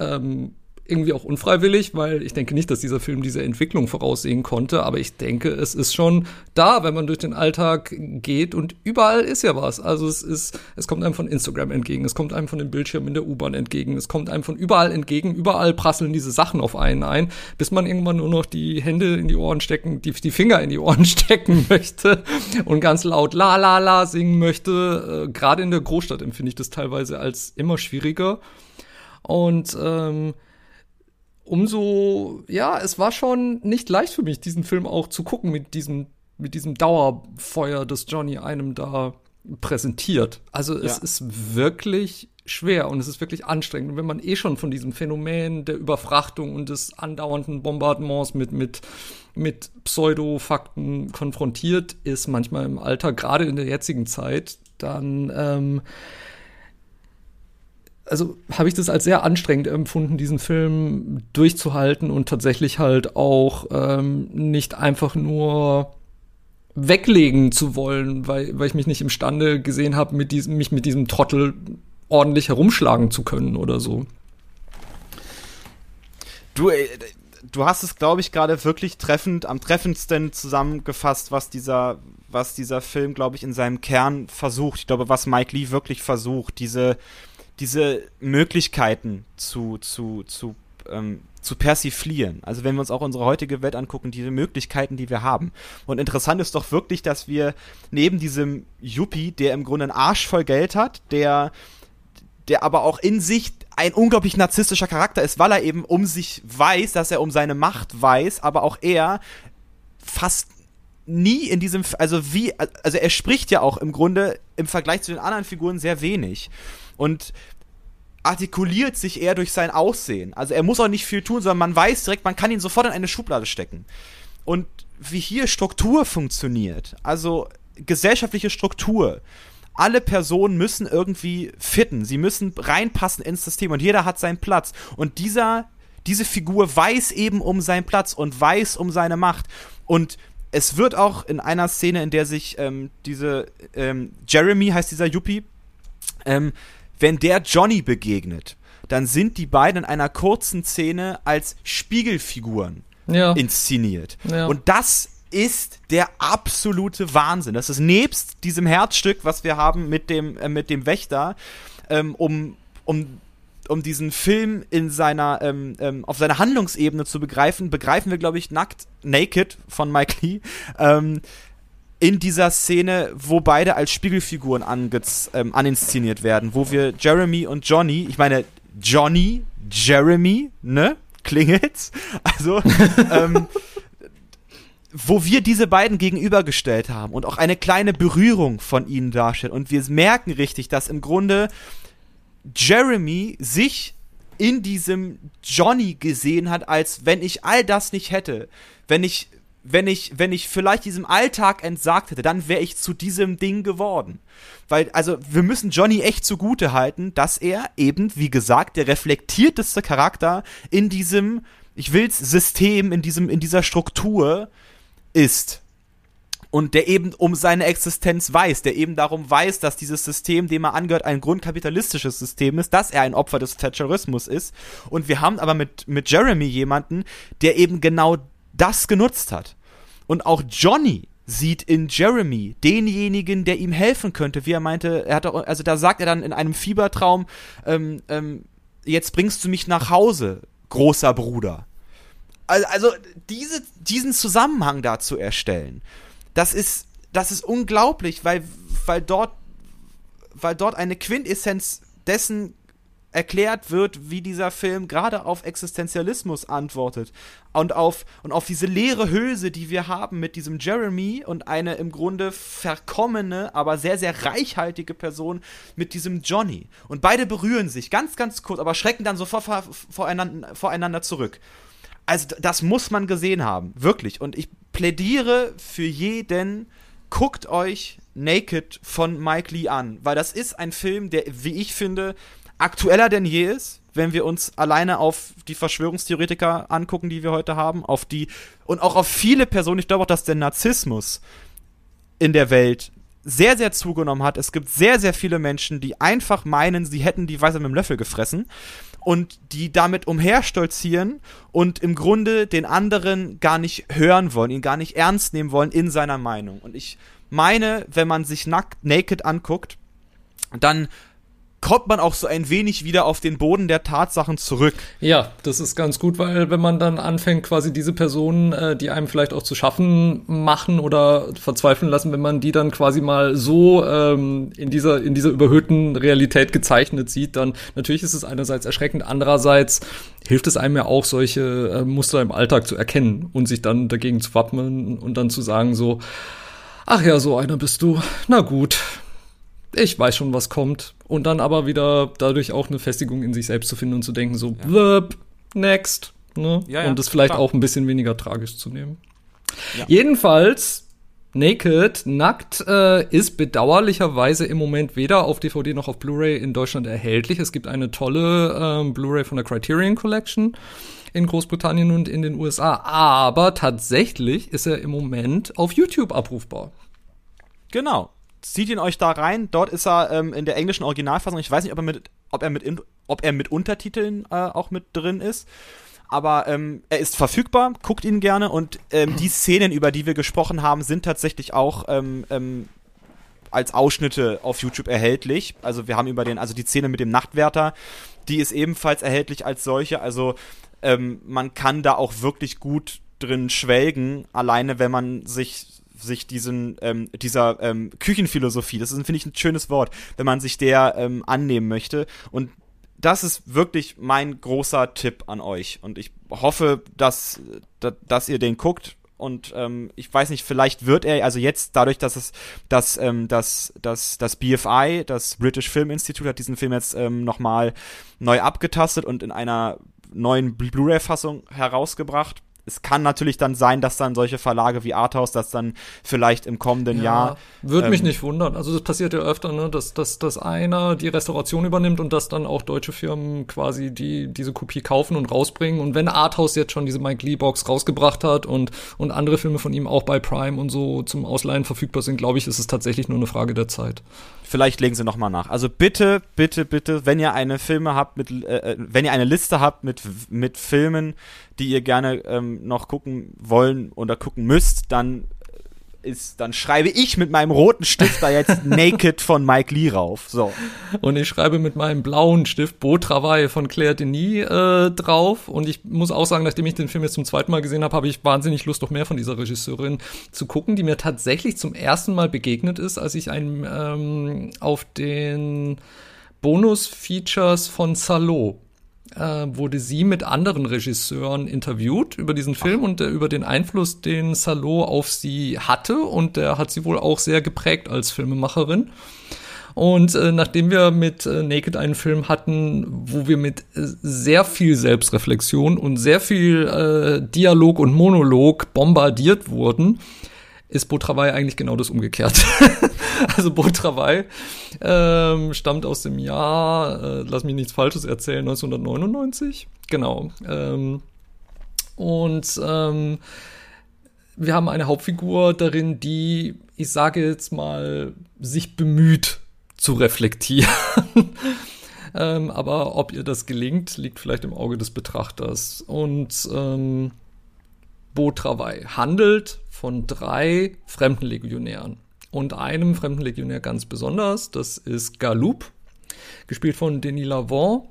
ähm, irgendwie auch unfreiwillig, weil ich denke nicht, dass dieser Film diese Entwicklung voraussehen konnte, aber ich denke, es ist schon da, wenn man durch den Alltag geht und überall ist ja was. Also es ist, es kommt einem von Instagram entgegen, es kommt einem von dem Bildschirm in der U-Bahn entgegen, es kommt einem von überall entgegen, überall prasseln diese Sachen auf einen ein, bis man irgendwann nur noch die Hände in die Ohren stecken, die, die Finger in die Ohren <laughs> stecken möchte und ganz laut la la la singen möchte. Äh, Gerade in der Großstadt empfinde ich das teilweise als immer schwieriger. Und ähm, umso, ja, es war schon nicht leicht für mich, diesen Film auch zu gucken mit diesem, mit diesem Dauerfeuer, das Johnny einem da präsentiert. Also es ja. ist wirklich schwer und es ist wirklich anstrengend. Und wenn man eh schon von diesem Phänomen der Überfrachtung und des andauernden Bombardements mit, mit, mit Pseudo-Fakten konfrontiert ist, manchmal im Alter, gerade in der jetzigen Zeit, dann ähm, also habe ich das als sehr anstrengend empfunden, diesen Film durchzuhalten und tatsächlich halt auch ähm, nicht einfach nur weglegen zu wollen, weil, weil ich mich nicht imstande gesehen habe, mich mit diesem Trottel ordentlich herumschlagen zu können oder so. Du, äh, du hast es, glaube ich, gerade wirklich treffend, am treffendsten zusammengefasst, was dieser, was dieser Film, glaube ich, in seinem Kern versucht. Ich glaube, was Mike Lee wirklich versucht, diese, diese Möglichkeiten zu, zu, zu, ähm, zu persiflieren. Also wenn wir uns auch unsere heutige Welt angucken, diese Möglichkeiten, die wir haben. Und interessant ist doch wirklich, dass wir neben diesem Yuppie, der im Grunde einen Arsch voll Geld hat, der, der aber auch in sich ein unglaublich narzisstischer Charakter ist, weil er eben um sich weiß, dass er um seine Macht weiß, aber auch er fast nie in diesem, also wie, also er spricht ja auch im Grunde im Vergleich zu den anderen Figuren sehr wenig und artikuliert sich eher durch sein Aussehen. Also er muss auch nicht viel tun, sondern man weiß direkt, man kann ihn sofort in eine Schublade stecken. Und wie hier Struktur funktioniert, also gesellschaftliche Struktur, alle Personen müssen irgendwie fitten, sie müssen reinpassen ins System und jeder hat seinen Platz. Und dieser, diese Figur weiß eben um seinen Platz und weiß um seine Macht. Und es wird auch in einer Szene, in der sich ähm, diese ähm, Jeremy heißt dieser Yuppie, ähm, wenn der Johnny begegnet, dann sind die beiden in einer kurzen Szene als Spiegelfiguren ja. inszeniert. Ja. Und das ist der absolute Wahnsinn. Das ist nebst diesem Herzstück, was wir haben mit dem, äh, mit dem Wächter, ähm, um, um, um diesen Film in seiner, ähm, ähm, auf seiner Handlungsebene zu begreifen, begreifen wir, glaube ich, nackt, Naked von Mike Lee, ähm, in dieser Szene, wo beide als Spiegelfiguren ähm, aninszeniert werden, wo wir Jeremy und Johnny, ich meine, Johnny, Jeremy, ne? Klingelt's? <laughs> Also, ähm, wo wir diese beiden gegenübergestellt haben und auch eine kleine Berührung von ihnen darstellt und wir merken richtig, dass im Grunde Jeremy sich in diesem Johnny gesehen hat, als wenn ich all das nicht hätte, wenn ich wenn ich, wenn ich vielleicht diesem Alltag entsagt hätte, dann wäre ich zu diesem Ding geworden. Weil, also, wir müssen Johnny echt zugute halten, dass er eben, wie gesagt, der reflektierteste Charakter in diesem, ich will's, System, in diesem, in dieser Struktur ist. Und der eben um seine Existenz weiß, der eben darum weiß, dass dieses System, dem er angehört, ein grundkapitalistisches System ist, dass er ein Opfer des Thatcherismus ist. Und wir haben aber mit, mit Jeremy jemanden, der eben genau das genutzt hat. Und auch Johnny sieht in Jeremy denjenigen, der ihm helfen könnte, wie er meinte, er hat auch, also da sagt er dann in einem Fiebertraum, ähm, ähm, jetzt bringst du mich nach Hause, großer Bruder. Also, also diese, diesen Zusammenhang da zu erstellen, das ist, das ist unglaublich, weil, weil dort, weil dort eine Quintessenz dessen erklärt wird, wie dieser Film gerade auf Existenzialismus antwortet und auf und auf diese leere Hülse, die wir haben mit diesem Jeremy und eine im Grunde verkommene, aber sehr sehr reichhaltige Person mit diesem Johnny und beide berühren sich ganz ganz kurz, aber schrecken dann sofort voreinander, voreinander zurück. Also das muss man gesehen haben, wirklich und ich plädiere für jeden guckt euch Naked von Mike Lee an, weil das ist ein Film, der wie ich finde aktueller denn je ist, wenn wir uns alleine auf die Verschwörungstheoretiker angucken, die wir heute haben, auf die und auch auf viele Personen. Ich glaube auch, dass der Narzissmus in der Welt sehr, sehr zugenommen hat. Es gibt sehr, sehr viele Menschen, die einfach meinen, sie hätten die Weise mit dem Löffel gefressen und die damit umherstolzieren und im Grunde den anderen gar nicht hören wollen, ihn gar nicht ernst nehmen wollen in seiner Meinung. Und ich meine, wenn man sich nackt, naked anguckt, dann kommt man auch so ein wenig wieder auf den Boden der Tatsachen zurück. Ja, das ist ganz gut, weil wenn man dann anfängt, quasi diese Personen, äh, die einem vielleicht auch zu schaffen machen oder verzweifeln lassen, wenn man die dann quasi mal so ähm, in dieser in dieser überhöhten Realität gezeichnet sieht, dann natürlich ist es einerseits erschreckend, andererseits hilft es einem ja auch, solche äh, Muster im Alltag zu erkennen und sich dann dagegen zu wappnen und dann zu sagen so, ach ja, so einer bist du, na gut ich weiß schon, was kommt. Und dann aber wieder dadurch auch eine Festigung in sich selbst zu finden und zu denken, so, ja. next. Ne? Ja, ja, und das vielleicht klar. auch ein bisschen weniger tragisch zu nehmen. Jedenfalls, Naked, Nackt, äh, ist bedauerlicherweise im Moment weder auf DVD noch auf Blu-ray in Deutschland erhältlich. Es gibt eine tolle ähm, Blu-ray von der Criterion Collection in Großbritannien und in den USA. Aber tatsächlich ist er im Moment auf YouTube abrufbar. Genau zieht ihn euch da rein. Dort ist er ähm, in der englischen Originalfassung. Ich weiß nicht, ob er mit, ob er mit, ob er mit Untertiteln äh, auch mit drin ist. Aber ähm, er ist verfügbar, guckt ihn gerne und ähm, die Szenen, über die wir gesprochen haben, sind tatsächlich auch ähm, ähm, als Ausschnitte auf YouTube erhältlich. Also wir haben über den, also die Szene mit dem Nachtwärter, die ist ebenfalls erhältlich als solche. Also ähm, man kann da auch wirklich gut drin schwelgen, alleine wenn man sich sich diesen ähm, dieser ähm, Küchenphilosophie, das ist finde ich ein schönes Wort, wenn man sich der ähm, annehmen möchte. Und das ist wirklich mein großer Tipp an euch. Und ich hoffe, dass dass ihr den guckt. Und ähm, ich weiß nicht, vielleicht wird er, also jetzt dadurch, dass es, dass, ähm, dass, dass das BFI, das British Film Institute, hat diesen Film jetzt ähm, nochmal neu abgetastet und in einer neuen Blu-ray-Fassung herausgebracht es kann natürlich dann sein, dass dann solche Verlage wie Arthouse das dann vielleicht im kommenden ja, Jahr. Würde ähm, mich nicht wundern. Also das passiert ja öfter, ne, dass, dass, dass einer die Restauration übernimmt und dass dann auch deutsche Firmen quasi die, diese Kopie kaufen und rausbringen. Und wenn Arthouse jetzt schon diese Mike Lee Box rausgebracht hat und, und andere Filme von ihm auch bei Prime und so zum Ausleihen verfügbar sind, glaube ich, ist es tatsächlich nur eine Frage der Zeit. Vielleicht legen sie nochmal nach. Also bitte, bitte, bitte, wenn ihr eine Filme habt mit, äh, äh, wenn ihr eine Liste habt mit, mit Filmen, die ihr gerne ähm, noch gucken wollen oder gucken müsst, dann ist, dann schreibe ich mit meinem roten Stift da jetzt <laughs> Naked von Mike Lee rauf. So. Und ich schreibe mit meinem blauen Stift Beau Travail von Claire Denis äh, drauf. Und ich muss auch sagen, nachdem ich den Film jetzt zum zweiten Mal gesehen habe, habe ich wahnsinnig Lust, noch mehr von dieser Regisseurin zu gucken, die mir tatsächlich zum ersten Mal begegnet ist, als ich einen ähm, auf den Bonus-Features von Salo äh, wurde sie mit anderen Regisseuren interviewt über diesen Film und äh, über den Einfluss, den Salo auf sie hatte. Und der hat sie wohl auch sehr geprägt als Filmemacherin. Und äh, nachdem wir mit äh, Naked einen Film hatten, wo wir mit äh, sehr viel Selbstreflexion und sehr viel äh, Dialog und Monolog bombardiert wurden, ist Travail eigentlich genau das umgekehrt. <laughs> also Travail ähm, stammt aus dem Jahr, äh, lass mich nichts Falsches erzählen, 1999. Genau. Ähm, und ähm, wir haben eine Hauptfigur darin, die, ich sage jetzt mal, sich bemüht zu reflektieren. <laughs> ähm, aber ob ihr das gelingt, liegt vielleicht im Auge des Betrachters. Und Beau Travail handelt von drei Fremdenlegionären. Und einem Fremdenlegionär ganz besonders, das ist Galoup, gespielt von Denis Lavant.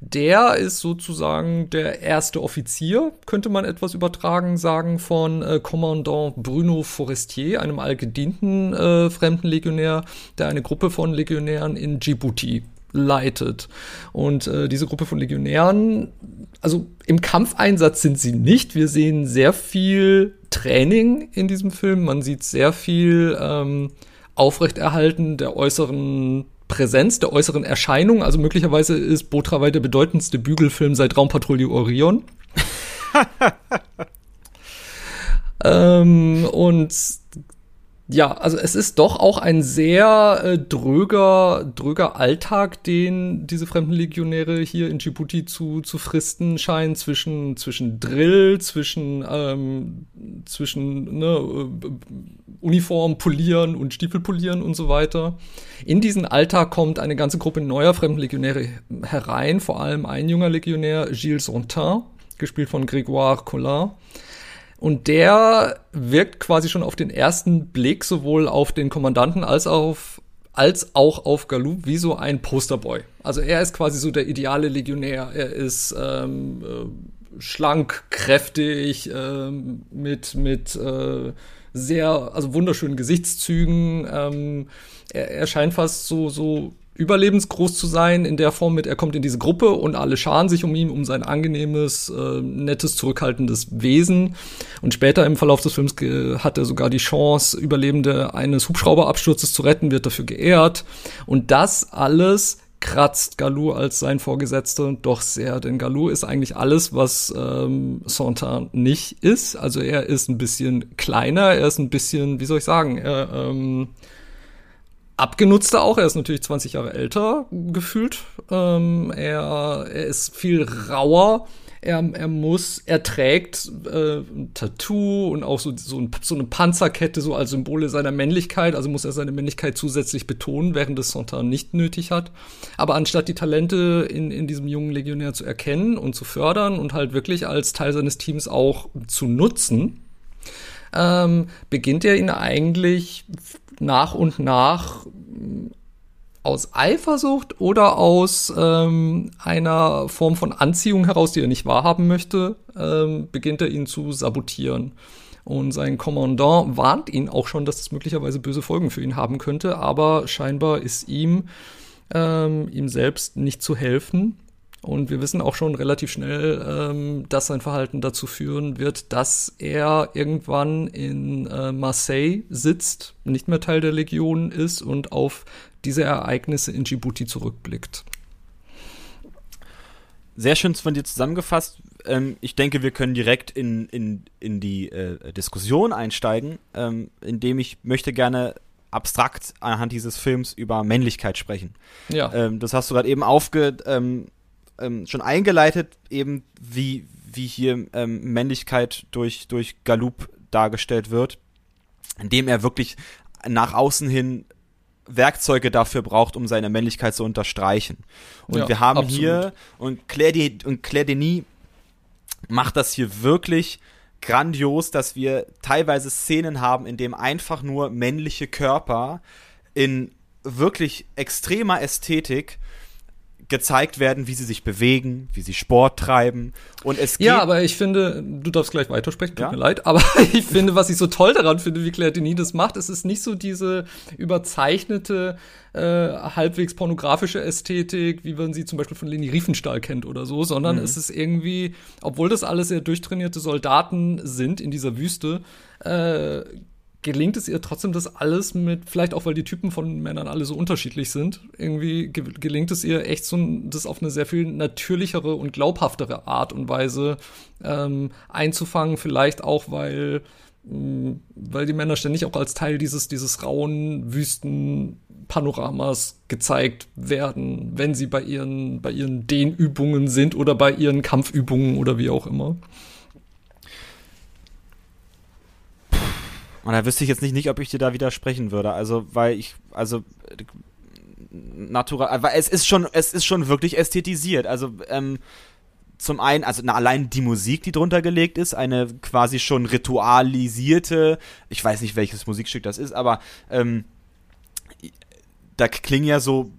Der ist sozusagen der erste Offizier, könnte man etwas übertragen sagen, von äh, Kommandant Bruno Forestier, einem allgedienten äh, Fremdenlegionär, der eine Gruppe von Legionären in Djibouti leitet. Und äh, diese Gruppe von Legionären, also im Kampfeinsatz sind sie nicht. Wir sehen sehr viel Training in diesem Film. Man sieht sehr viel ähm, Aufrechterhalten der äußeren Präsenz, der äußeren Erscheinung. Also möglicherweise ist Botrawey der bedeutendste Bügelfilm seit Raumpatrouille Orion. <laughs> ähm, und ja, also es ist doch auch ein sehr äh, dröger, dröger Alltag, den diese fremden Legionäre hier in Djibouti zu, zu fristen scheinen, zwischen, zwischen Drill, zwischen, ähm, zwischen ne, äh, Uniform polieren und Stiefel polieren und so weiter. In diesen Alltag kommt eine ganze Gruppe neuer Fremdenlegionäre herein, vor allem ein junger Legionär, Gilles Sontin, gespielt von Grégoire Collin und der wirkt quasi schon auf den ersten Blick sowohl auf den Kommandanten als auf als auch auf Galou wie so ein Posterboy. Also er ist quasi so der ideale Legionär. Er ist ähm, äh, schlank, kräftig, ähm, mit mit äh, sehr also wunderschönen Gesichtszügen. Ähm, er, er scheint fast so so überlebensgroß zu sein in der Form mit, er kommt in diese Gruppe und alle scharen sich um ihn, um sein angenehmes, äh, nettes, zurückhaltendes Wesen. Und später im Verlauf des Films hat er sogar die Chance, Überlebende eines Hubschrauberabsturzes zu retten, wird dafür geehrt. Und das alles kratzt Galou als sein Vorgesetzter doch sehr, denn Galou ist eigentlich alles, was ähm, Santin nicht ist. Also er ist ein bisschen kleiner, er ist ein bisschen, wie soll ich sagen, er, ähm, abgenutzter auch. Er ist natürlich 20 Jahre älter gefühlt. Ähm, er, er ist viel rauer. Er, er muss, er trägt äh, ein Tattoo und auch so, so, ein, so eine Panzerkette, so als Symbole seiner Männlichkeit. Also muss er seine Männlichkeit zusätzlich betonen, während es Sontan nicht nötig hat. Aber anstatt die Talente in, in diesem jungen Legionär zu erkennen und zu fördern und halt wirklich als Teil seines Teams auch zu nutzen, ähm, beginnt er ihn eigentlich nach und nach aus Eifersucht oder aus ähm, einer Form von Anziehung heraus, die er nicht wahrhaben möchte, ähm, beginnt er ihn zu sabotieren. Und sein Kommandant warnt ihn auch schon, dass das möglicherweise böse Folgen für ihn haben könnte, aber scheinbar ist ihm, ähm, ihm selbst nicht zu helfen. Und wir wissen auch schon relativ schnell, ähm, dass sein Verhalten dazu führen wird, dass er irgendwann in äh, Marseille sitzt, nicht mehr Teil der Legion ist und auf diese Ereignisse in Djibouti zurückblickt. Sehr schön von dir zusammengefasst. Ähm, ich denke, wir können direkt in, in, in die äh, Diskussion einsteigen, ähm, indem ich möchte gerne abstrakt anhand dieses Films über Männlichkeit sprechen. Ja. Ähm, das hast du gerade eben aufge, ähm, schon eingeleitet, eben wie, wie hier ähm, Männlichkeit durch, durch Galoup dargestellt wird, indem er wirklich nach außen hin Werkzeuge dafür braucht, um seine Männlichkeit zu unterstreichen. Und ja, wir haben absolut. hier, und Claire, De, und Claire Denis macht das hier wirklich grandios, dass wir teilweise Szenen haben, in dem einfach nur männliche Körper in wirklich extremer Ästhetik gezeigt werden, wie sie sich bewegen, wie sie Sport treiben. Und es geht Ja, aber ich finde, du darfst gleich weitersprechen, tut ja? mir leid, aber <laughs> ich finde, was ich so toll daran finde, wie Claire Denis das macht, es ist nicht so diese überzeichnete, äh, halbwegs pornografische Ästhetik, wie man sie zum Beispiel von Leni Riefenstahl kennt oder so, sondern mhm. es ist irgendwie, obwohl das alles sehr durchtrainierte Soldaten sind in dieser Wüste, äh, gelingt es ihr trotzdem, das alles mit, vielleicht auch weil die Typen von Männern alle so unterschiedlich sind, irgendwie ge gelingt es ihr echt so, das auf eine sehr viel natürlichere und glaubhaftere Art und Weise ähm, einzufangen. Vielleicht auch, weil, mh, mm, weil die Männer ständig auch als Teil dieses, dieses rauen Wüstenpanoramas gezeigt werden, wenn sie bei ihren, bei ihren Dehnübungen sind oder bei ihren Kampfübungen oder wie auch immer. Und da wüsste ich jetzt nicht, nicht, ob ich dir da widersprechen würde. Also, weil ich, also natural, weil es ist schon, es ist schon wirklich ästhetisiert. Also, ähm, zum einen, also na, allein die Musik, die drunter gelegt ist, eine quasi schon ritualisierte, ich weiß nicht, welches Musikstück das ist, aber ähm, da klingen ja so,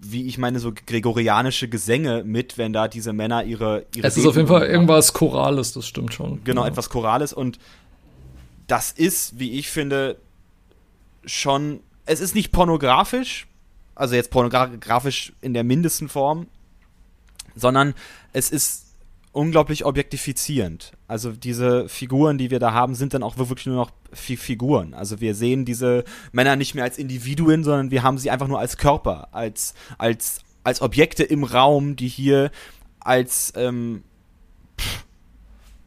wie ich meine, so gregorianische Gesänge mit, wenn da diese Männer ihre. ihre es ist auf jeden Fall irgendwas Chorales, das stimmt schon. Genau, ja. etwas Chorales und das ist, wie ich finde, schon. Es ist nicht pornografisch, also jetzt pornografisch in der mindesten Form, sondern es ist unglaublich objektifizierend. Also diese Figuren, die wir da haben, sind dann auch wirklich nur noch Figuren. Also wir sehen diese Männer nicht mehr als Individuen, sondern wir haben sie einfach nur als Körper, als, als, als Objekte im Raum, die hier als, ähm,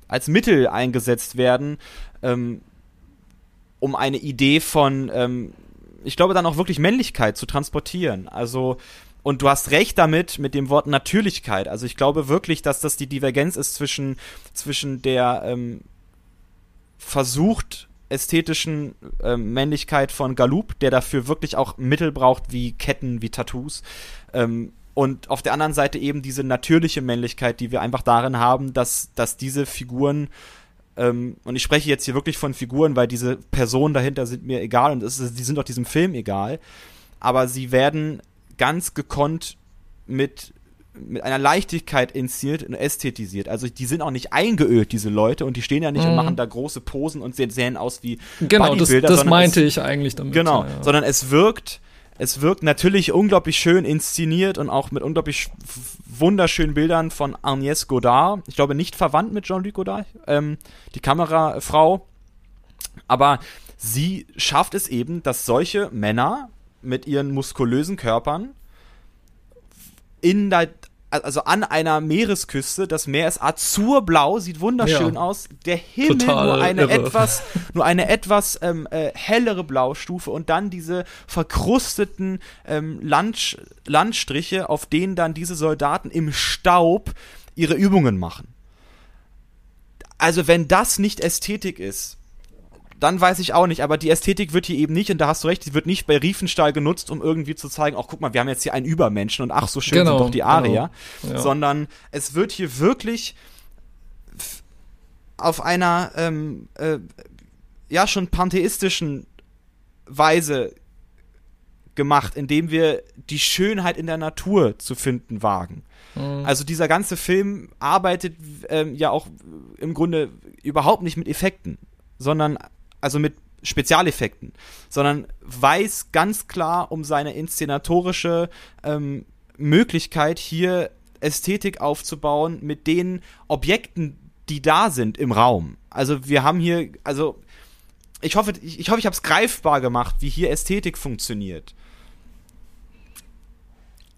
als Mittel eingesetzt werden, ähm, um eine Idee von, ähm, ich glaube, dann auch wirklich Männlichkeit zu transportieren. Also, und du hast recht damit, mit dem Wort Natürlichkeit. Also ich glaube wirklich, dass das die Divergenz ist zwischen, zwischen der ähm, versucht ästhetischen äh, Männlichkeit von Galup, der dafür wirklich auch Mittel braucht, wie Ketten, wie Tattoos. Ähm, und auf der anderen Seite eben diese natürliche Männlichkeit, die wir einfach darin haben, dass, dass diese Figuren ähm, und ich spreche jetzt hier wirklich von Figuren, weil diese Personen dahinter sind mir egal und ist, die sind auch diesem Film egal. Aber sie werden ganz gekonnt mit, mit einer Leichtigkeit inszeniert und ästhetisiert. Also die sind auch nicht eingeölt, diese Leute, und die stehen ja nicht mhm. und machen da große Posen und sehen, sehen aus wie Genau, das, das meinte es, ich eigentlich damit. Genau, ja, ja. sondern es wirkt es wirkt natürlich unglaublich schön inszeniert und auch mit unglaublich wunderschönen Bildern von Agnès Godard. Ich glaube nicht verwandt mit Jean-Luc Godard, ähm, die Kamerafrau. Aber sie schafft es eben, dass solche Männer mit ihren muskulösen Körpern in der also an einer Meeresküste, das Meer ist azurblau, sieht wunderschön ja. aus. Der Himmel Total nur eine irre. etwas, <laughs> nur eine etwas ähm, äh, hellere Blaustufe und dann diese verkrusteten ähm, Land, Landstriche, auf denen dann diese Soldaten im Staub ihre Übungen machen. Also wenn das nicht Ästhetik ist, dann weiß ich auch nicht, aber die Ästhetik wird hier eben nicht, und da hast du recht, die wird nicht bei Riefenstahl genutzt, um irgendwie zu zeigen, ach guck mal, wir haben jetzt hier einen Übermenschen und ach, so schön genau, sind doch die Arier, genau. ja. sondern es wird hier wirklich auf einer, ähm, äh, ja, schon pantheistischen Weise gemacht, indem wir die Schönheit in der Natur zu finden wagen. Mhm. Also dieser ganze Film arbeitet ähm, ja auch im Grunde überhaupt nicht mit Effekten, sondern also mit Spezialeffekten, sondern weiß ganz klar um seine inszenatorische ähm, Möglichkeit, hier Ästhetik aufzubauen mit den Objekten, die da sind im Raum. Also wir haben hier, also ich hoffe, ich, ich hoffe, ich habe es greifbar gemacht, wie hier Ästhetik funktioniert.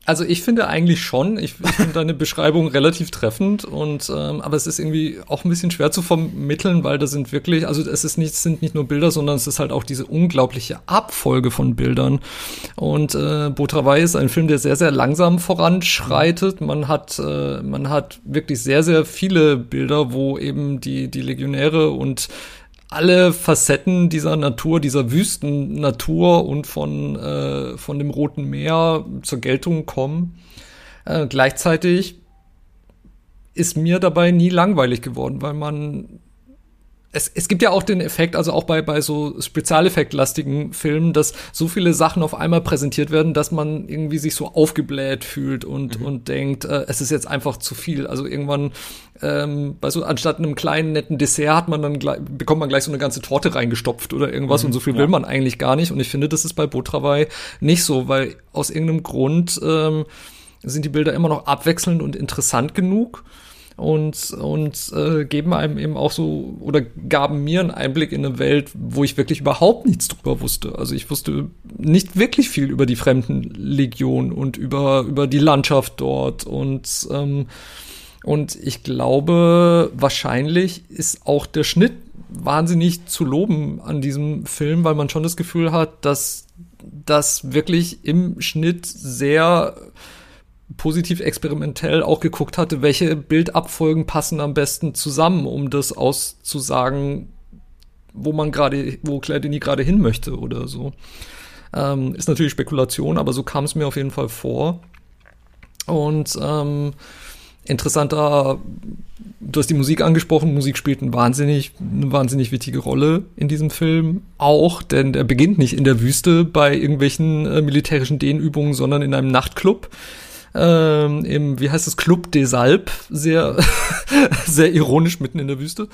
Also ich finde eigentlich schon, ich, ich finde deine <laughs> Beschreibung relativ treffend und ähm, aber es ist irgendwie auch ein bisschen schwer zu vermitteln, weil da sind wirklich, also es ist nicht, sind nicht nur Bilder, sondern es ist halt auch diese unglaubliche Abfolge von Bildern. Und äh, Botrawai ist ein Film, der sehr, sehr langsam voranschreitet. Man hat, äh, man hat wirklich sehr, sehr viele Bilder, wo eben die, die Legionäre und alle Facetten dieser Natur, dieser Wüstennatur und von, äh, von dem Roten Meer zur Geltung kommen. Äh, gleichzeitig ist mir dabei nie langweilig geworden, weil man es, es gibt ja auch den Effekt, also auch bei, bei so spezialeffektlastigen Filmen, dass so viele Sachen auf einmal präsentiert werden, dass man irgendwie sich so aufgebläht fühlt und, mhm. und denkt, äh, es ist jetzt einfach zu viel. Also irgendwann, ähm, bei so, anstatt einem kleinen netten Dessert hat man dann gleich, bekommt man gleich so eine ganze Torte reingestopft oder irgendwas mhm, und so viel ja. will man eigentlich gar nicht. Und ich finde, das ist bei Botrawai nicht so, weil aus irgendeinem Grund ähm, sind die Bilder immer noch abwechselnd und interessant genug und, und äh, geben einem eben auch so oder gaben mir einen Einblick in eine Welt, wo ich wirklich überhaupt nichts drüber wusste. Also ich wusste nicht wirklich viel über die Fremdenlegion und über, über die Landschaft dort und ähm, und ich glaube, wahrscheinlich ist auch der Schnitt wahnsinnig zu loben an diesem Film, weil man schon das Gefühl hat, dass das wirklich im Schnitt sehr positiv experimentell auch geguckt hatte, welche Bildabfolgen passen am besten zusammen, um das auszusagen, wo man gerade, wo Claire Denis gerade hin möchte oder so. Ähm, ist natürlich Spekulation, aber so kam es mir auf jeden Fall vor. Und ähm, interessanter, du hast die Musik angesprochen, Musik spielt ein wahnsinnig, eine wahnsinnig wichtige Rolle in diesem Film auch, denn er beginnt nicht in der Wüste bei irgendwelchen äh, militärischen Dehnübungen, sondern in einem Nachtclub ähm, im, wie heißt es, Club des Alpes, sehr, <laughs> sehr ironisch mitten in der Wüste,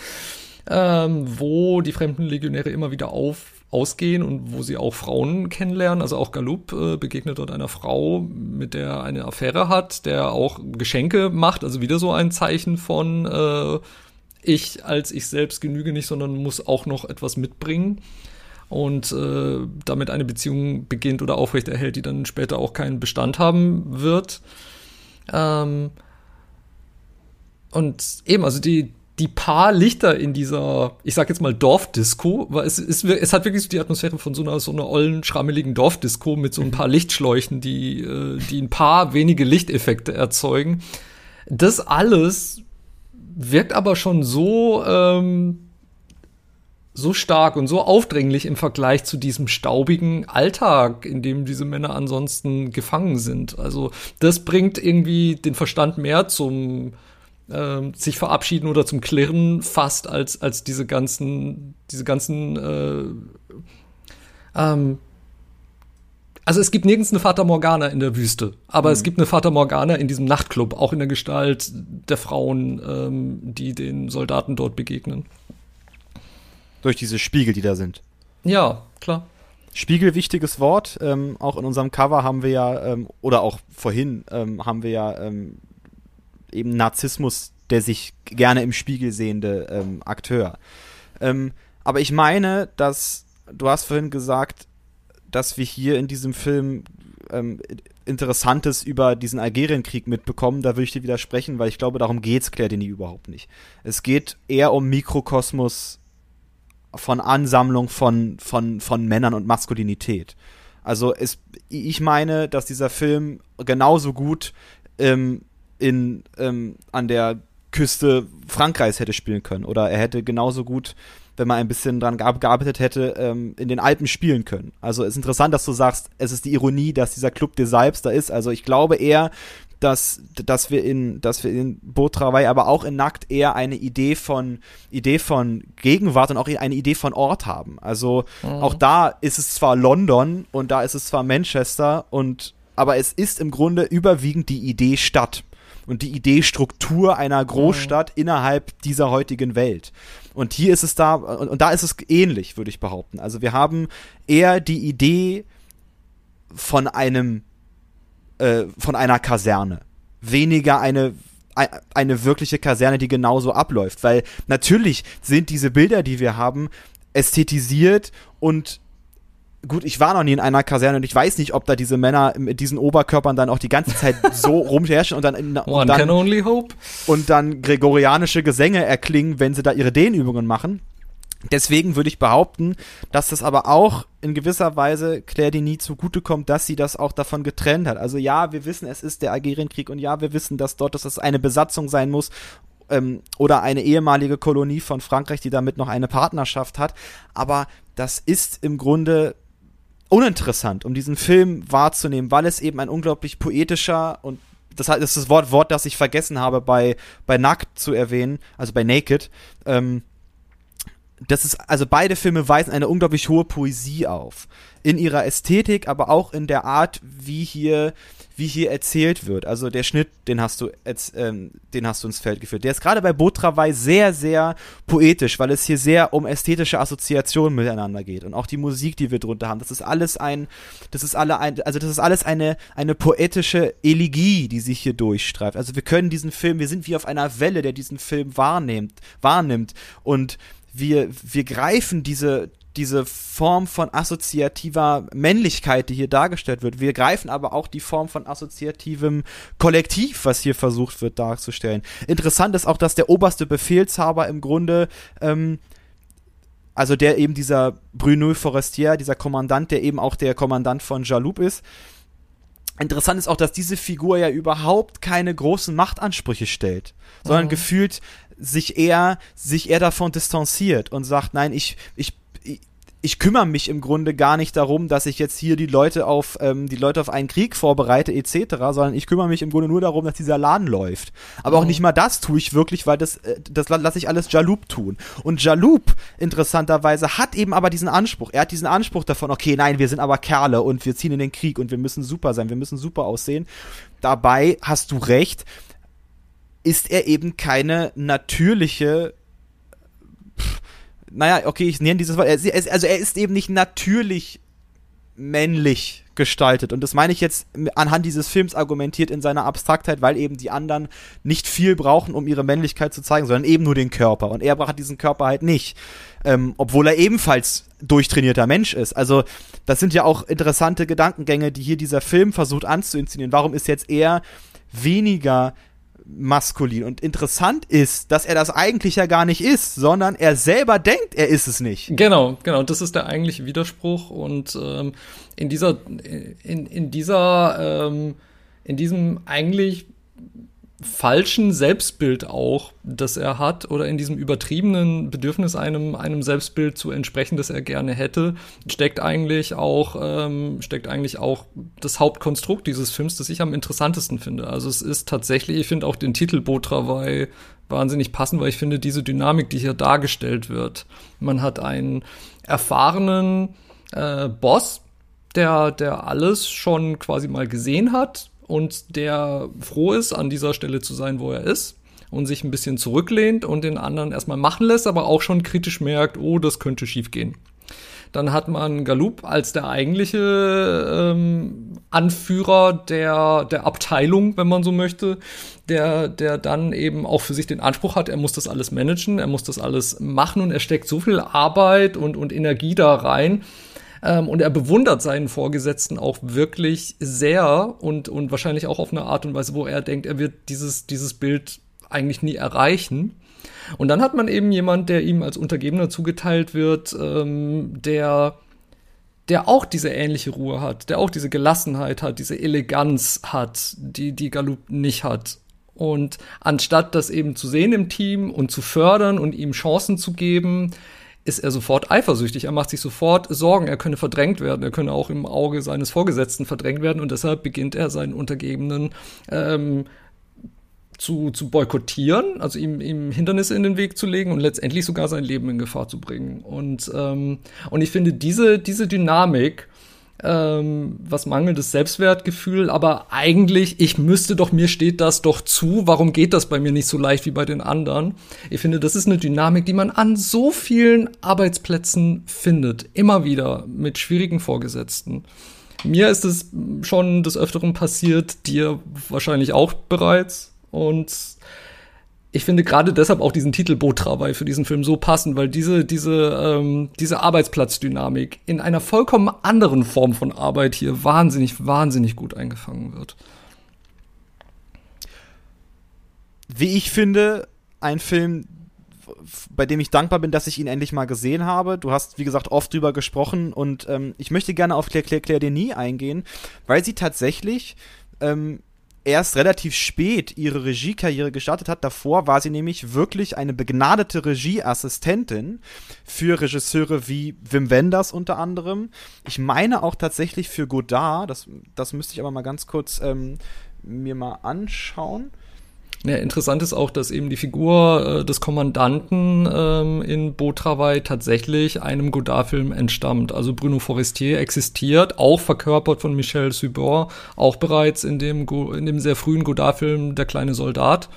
ähm, wo die fremden Legionäre immer wieder auf, ausgehen und wo sie auch Frauen kennenlernen. Also auch Galup äh, begegnet dort einer Frau, mit der er eine Affäre hat, der auch Geschenke macht, also wieder so ein Zeichen von äh, ich als ich selbst genüge nicht, sondern muss auch noch etwas mitbringen und äh, damit eine Beziehung beginnt oder aufrechterhält, die dann später auch keinen Bestand haben wird. Ähm, und eben, also die, die paar Lichter in dieser, ich sag jetzt mal Dorfdisco, weil es, es, es hat wirklich so die Atmosphäre von so einer, so einer ollen, schrammeligen Dorfdisco mit so ein paar Lichtschläuchen, die, äh, die ein paar wenige Lichteffekte erzeugen. Das alles wirkt aber schon so, ähm, so stark und so aufdringlich im Vergleich zu diesem staubigen Alltag, in dem diese Männer ansonsten gefangen sind. Also das bringt irgendwie den Verstand mehr zum äh, sich verabschieden oder zum Klirren fast als als diese ganzen diese ganzen äh, ähm, also es gibt nirgends eine Fata Morgana in der Wüste, aber mhm. es gibt eine Fata Morgana in diesem Nachtclub, auch in der Gestalt der Frauen, ähm, die den Soldaten dort begegnen. Durch diese Spiegel, die da sind. Ja, klar. Spiegel, wichtiges Wort. Ähm, auch in unserem Cover haben wir ja, ähm, oder auch vorhin ähm, haben wir ja ähm, eben Narzissmus, der sich gerne im Spiegel sehende ähm, Akteur. Ähm, aber ich meine, dass, du hast vorhin gesagt, dass wir hier in diesem Film Interessantes über diesen Algerienkrieg mitbekommen. Da würde ich dir widersprechen, weil ich glaube, darum geht es Claire Denis überhaupt nicht. Es geht eher um Mikrokosmos von Ansammlung von, von, von Männern und Maskulinität. Also es, ich meine, dass dieser Film genauso gut ähm, in, ähm, an der Küste Frankreichs hätte spielen können. Oder er hätte genauso gut, wenn man ein bisschen dran gearbeitet hätte, ähm, in den Alpen spielen können. Also es ist interessant, dass du sagst, es ist die Ironie, dass dieser Club des Alpes da ist. Also ich glaube eher, dass, dass wir in, dass wir in Botrawai, aber auch in Nackt eher eine Idee von, Idee von Gegenwart und auch eine Idee von Ort haben. Also mhm. auch da ist es zwar London und da ist es zwar Manchester und, aber es ist im Grunde überwiegend die Idee Stadt und die Idee Struktur einer Großstadt mhm. innerhalb dieser heutigen Welt. Und hier ist es da, und, und da ist es ähnlich, würde ich behaupten. Also wir haben eher die Idee von einem äh, von einer Kaserne. Weniger eine eine wirkliche Kaserne, die genauso abläuft, weil natürlich sind diese Bilder, die wir haben, ästhetisiert und gut, ich war noch nie in einer Kaserne und ich weiß nicht, ob da diese Männer mit diesen Oberkörpern dann auch die ganze Zeit so <laughs> rumherrschen und dann, und One dann, can only hope. und dann gregorianische Gesänge erklingen, wenn sie da ihre Dehnübungen machen. Deswegen würde ich behaupten, dass das aber auch in gewisser Weise Claire Denis zugutekommt, dass sie das auch davon getrennt hat. Also ja, wir wissen, es ist der Algerienkrieg und ja, wir wissen, dass dort dass es eine Besatzung sein muss ähm, oder eine ehemalige Kolonie von Frankreich, die damit noch eine Partnerschaft hat. Aber das ist im Grunde uninteressant, um diesen Film wahrzunehmen, weil es eben ein unglaublich poetischer und das ist das Wort, Wort, das ich vergessen habe bei, bei Nackt zu erwähnen, also bei Naked, ähm, das ist, also beide Filme weisen eine unglaublich hohe Poesie auf. In ihrer Ästhetik, aber auch in der Art, wie hier, wie hier erzählt wird. Also der Schnitt, den hast du, ähm, den hast du ins Feld geführt. Der ist gerade bei Botrawai sehr, sehr poetisch, weil es hier sehr um ästhetische Assoziationen miteinander geht. Und auch die Musik, die wir drunter haben. Das ist alles ein, das ist alle ein, also das ist alles eine, eine poetische Elegie, die sich hier durchstreift. Also wir können diesen Film, wir sind wie auf einer Welle, der diesen Film wahrnimmt, wahrnimmt. Und wir, wir greifen diese, diese Form von assoziativer Männlichkeit, die hier dargestellt wird. Wir greifen aber auch die Form von assoziativem Kollektiv, was hier versucht wird darzustellen. Interessant ist auch, dass der oberste Befehlshaber im Grunde, ähm, also der eben dieser Bruno Forestier, dieser Kommandant, der eben auch der Kommandant von Jaloub ist, Interessant ist auch, dass diese Figur ja überhaupt keine großen Machtansprüche stellt, sondern mhm. gefühlt sich eher, sich eher davon distanziert und sagt, nein, ich, ich, ich kümmere mich im Grunde gar nicht darum, dass ich jetzt hier die Leute auf ähm, die Leute auf einen Krieg vorbereite etc., sondern ich kümmere mich im Grunde nur darum, dass dieser Laden läuft. Aber mhm. auch nicht mal das tue ich wirklich, weil das äh, das lasse ich alles Jaloub tun. Und Jaloub interessanterweise hat eben aber diesen Anspruch. Er hat diesen Anspruch davon, okay, nein, wir sind aber Kerle und wir ziehen in den Krieg und wir müssen super sein, wir müssen super aussehen. Dabei hast du recht, ist er eben keine natürliche pff, naja, okay, ich nenne dieses Wort, also er ist eben nicht natürlich männlich gestaltet. Und das meine ich jetzt anhand dieses Films argumentiert in seiner Abstraktheit, weil eben die anderen nicht viel brauchen, um ihre Männlichkeit zu zeigen, sondern eben nur den Körper. Und er braucht diesen Körper halt nicht. Ähm, obwohl er ebenfalls durchtrainierter Mensch ist. Also, das sind ja auch interessante Gedankengänge, die hier dieser Film versucht anzuinszenieren. Warum ist jetzt er weniger maskulin. Und interessant ist, dass er das eigentlich ja gar nicht ist, sondern er selber denkt, er ist es nicht. Genau, genau. Das ist der eigentliche Widerspruch. Und ähm, in dieser, in, in dieser, ähm, in diesem eigentlich falschen Selbstbild auch, das er hat, oder in diesem übertriebenen Bedürfnis, einem, einem Selbstbild zu entsprechen, das er gerne hätte, steckt eigentlich auch, ähm, steckt eigentlich auch das Hauptkonstrukt dieses Films, das ich am interessantesten finde. Also es ist tatsächlich, ich finde auch den Titel Botrawai wahnsinnig passend, weil ich finde, diese Dynamik, die hier dargestellt wird. Man hat einen erfahrenen äh, Boss, der, der alles schon quasi mal gesehen hat, und der froh ist, an dieser Stelle zu sein, wo er ist und sich ein bisschen zurücklehnt und den anderen erstmal machen lässt, aber auch schon kritisch merkt, oh, das könnte schiefgehen. Dann hat man Galup als der eigentliche ähm, Anführer der, der Abteilung, wenn man so möchte, der, der dann eben auch für sich den Anspruch hat, er muss das alles managen, er muss das alles machen und er steckt so viel Arbeit und, und Energie da rein, ähm, und er bewundert seinen Vorgesetzten auch wirklich sehr und, und wahrscheinlich auch auf eine Art und Weise, wo er denkt, er wird dieses, dieses Bild eigentlich nie erreichen. Und dann hat man eben jemand, der ihm als Untergebener zugeteilt wird, ähm, der, der auch diese ähnliche Ruhe hat, der auch diese Gelassenheit hat, diese Eleganz hat, die, die Galup nicht hat. Und anstatt das eben zu sehen im Team und zu fördern und ihm Chancen zu geben, ist er sofort eifersüchtig. Er macht sich sofort Sorgen, er könne verdrängt werden, er könne auch im Auge seines Vorgesetzten verdrängt werden und deshalb beginnt er seinen Untergebenen ähm, zu, zu boykottieren, also ihm, ihm Hindernisse in den Weg zu legen und letztendlich sogar sein Leben in Gefahr zu bringen. Und, ähm, und ich finde, diese, diese Dynamik ähm, was mangelndes Selbstwertgefühl, aber eigentlich, ich müsste doch, mir steht das doch zu, warum geht das bei mir nicht so leicht wie bei den anderen? Ich finde, das ist eine Dynamik, die man an so vielen Arbeitsplätzen findet, immer wieder mit schwierigen Vorgesetzten. Mir ist es schon des Öfteren passiert, dir wahrscheinlich auch bereits. Und ich finde gerade deshalb auch diesen Titel Bootravai für diesen Film so passend, weil diese, diese, ähm, diese Arbeitsplatzdynamik in einer vollkommen anderen Form von Arbeit hier wahnsinnig, wahnsinnig gut eingefangen wird. Wie ich finde, ein Film, bei dem ich dankbar bin, dass ich ihn endlich mal gesehen habe. Du hast, wie gesagt, oft drüber gesprochen und ähm, ich möchte gerne auf Claire, Claire, Claire Denis eingehen, weil sie tatsächlich ähm, erst relativ spät ihre Regiekarriere gestartet hat. Davor war sie nämlich wirklich eine begnadete Regieassistentin für Regisseure wie Wim Wenders unter anderem. Ich meine auch tatsächlich für Godard, das, das müsste ich aber mal ganz kurz ähm, mir mal anschauen. Ja, interessant ist auch, dass eben die Figur äh, des Kommandanten ähm, in Beau tatsächlich einem Godard-Film entstammt. Also Bruno Forestier existiert, auch verkörpert von Michel Subor, auch bereits in dem, in dem sehr frühen Godard-Film Der kleine Soldat.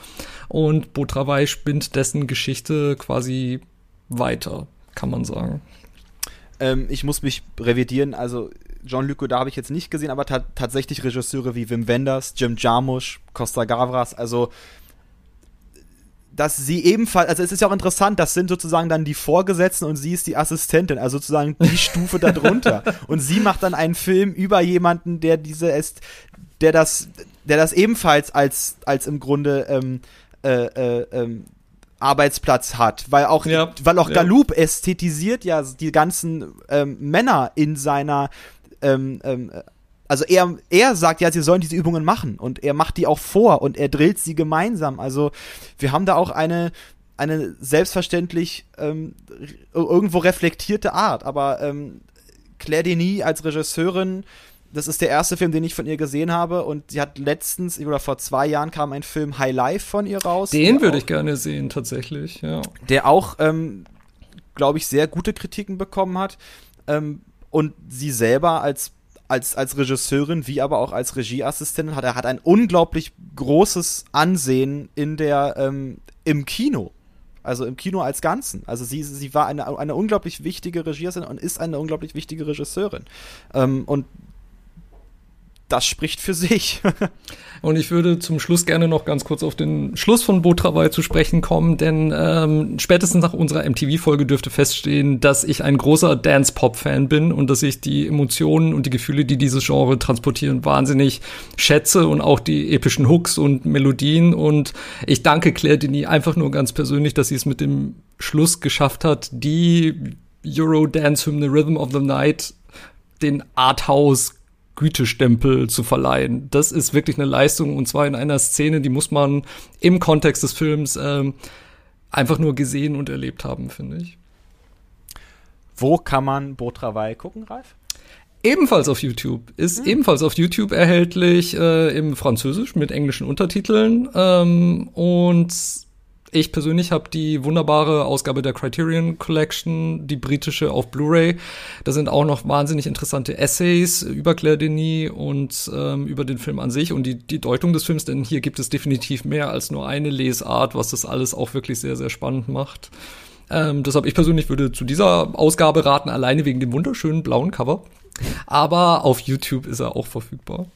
Und Beau spinnt dessen Geschichte quasi weiter, kann man sagen. Ähm, ich muss mich revidieren, also Jean-Luc Godard habe ich jetzt nicht gesehen, aber ta tatsächlich Regisseure wie Wim Wenders, Jim Jarmusch, Costa Gavras, also dass sie ebenfalls, also es ist ja auch interessant, das sind sozusagen dann die Vorgesetzten und sie ist die Assistentin, also sozusagen die <laughs> Stufe darunter. Und sie macht dann einen Film über jemanden, der diese ist, der das, der das ebenfalls als, als im Grunde ähm, äh, äh, ähm, Arbeitsplatz hat, weil auch, ja, weil auch ja. Galoup ästhetisiert ja die ganzen ähm, Männer in seiner ähm, ähm, also er, er sagt ja, sie sollen diese Übungen machen und er macht die auch vor und er drillt sie gemeinsam. Also wir haben da auch eine, eine selbstverständlich ähm, irgendwo reflektierte Art. Aber ähm, Claire Denis als Regisseurin, das ist der erste Film, den ich von ihr gesehen habe und sie hat letztens oder vor zwei Jahren kam ein Film High Life von ihr raus. Den würde ich gerne sehen, tatsächlich, ja. Der auch, ähm, glaube ich, sehr gute Kritiken bekommen hat. Ähm, und sie selber als als, als Regisseurin wie aber auch als Regieassistentin hat er hat ein unglaublich großes Ansehen in der ähm, im Kino. Also im Kino als Ganzen. Also sie, sie war eine, eine unglaublich wichtige Regieassistentin und ist eine unglaublich wichtige Regisseurin. Ähm, und das spricht für sich. <laughs> und ich würde zum Schluss gerne noch ganz kurz auf den Schluss von Botrawai zu sprechen kommen, denn ähm, spätestens nach unserer MTV-Folge dürfte feststehen, dass ich ein großer Dance-Pop-Fan bin und dass ich die Emotionen und die Gefühle, die dieses Genre transportieren, wahnsinnig schätze und auch die epischen Hooks und Melodien. Und ich danke Claire Denis einfach nur ganz persönlich, dass sie es mit dem Schluss geschafft hat, die Euro-Dance-Hymne Rhythm of the Night den Arthouse Gütestempel zu verleihen. Das ist wirklich eine Leistung und zwar in einer Szene, die muss man im Kontext des Films ähm, einfach nur gesehen und erlebt haben, finde ich. Wo kann man Beau gucken, Ralf? Ebenfalls auf YouTube. Ist hm. ebenfalls auf YouTube erhältlich äh, im Französisch mit englischen Untertiteln. Ähm, und ich persönlich habe die wunderbare Ausgabe der Criterion Collection, die britische auf Blu-ray. Da sind auch noch wahnsinnig interessante Essays über Claire Denis und ähm, über den Film an sich und die, die Deutung des Films, denn hier gibt es definitiv mehr als nur eine Lesart, was das alles auch wirklich sehr, sehr spannend macht. Ähm, deshalb, ich persönlich würde zu dieser Ausgabe raten, alleine wegen dem wunderschönen blauen Cover. Aber auf YouTube ist er auch verfügbar.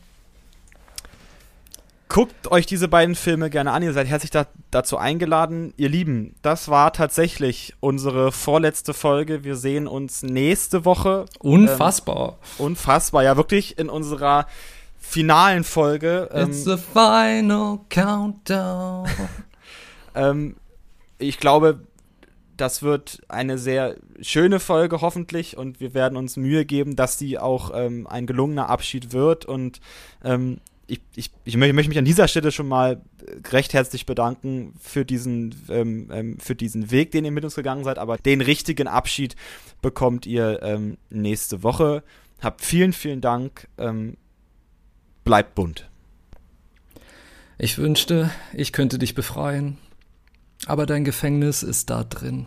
Guckt euch diese beiden Filme gerne an. Ihr seid herzlich da, dazu eingeladen. Ihr Lieben, das war tatsächlich unsere vorletzte Folge. Wir sehen uns nächste Woche. Unfassbar. Ähm, unfassbar, ja, wirklich in unserer finalen Folge. Ähm, It's the final countdown. <laughs> ähm, ich glaube, das wird eine sehr schöne Folge hoffentlich und wir werden uns Mühe geben, dass die auch ähm, ein gelungener Abschied wird und ähm, ich, ich, ich möchte mich an dieser Stelle schon mal recht herzlich bedanken für diesen, ähm, ähm, für diesen Weg, den ihr mit uns gegangen seid. Aber den richtigen Abschied bekommt ihr ähm, nächste Woche. Habt vielen, vielen Dank. Ähm, bleibt bunt. Ich wünschte, ich könnte dich befreien, aber dein Gefängnis ist da drin.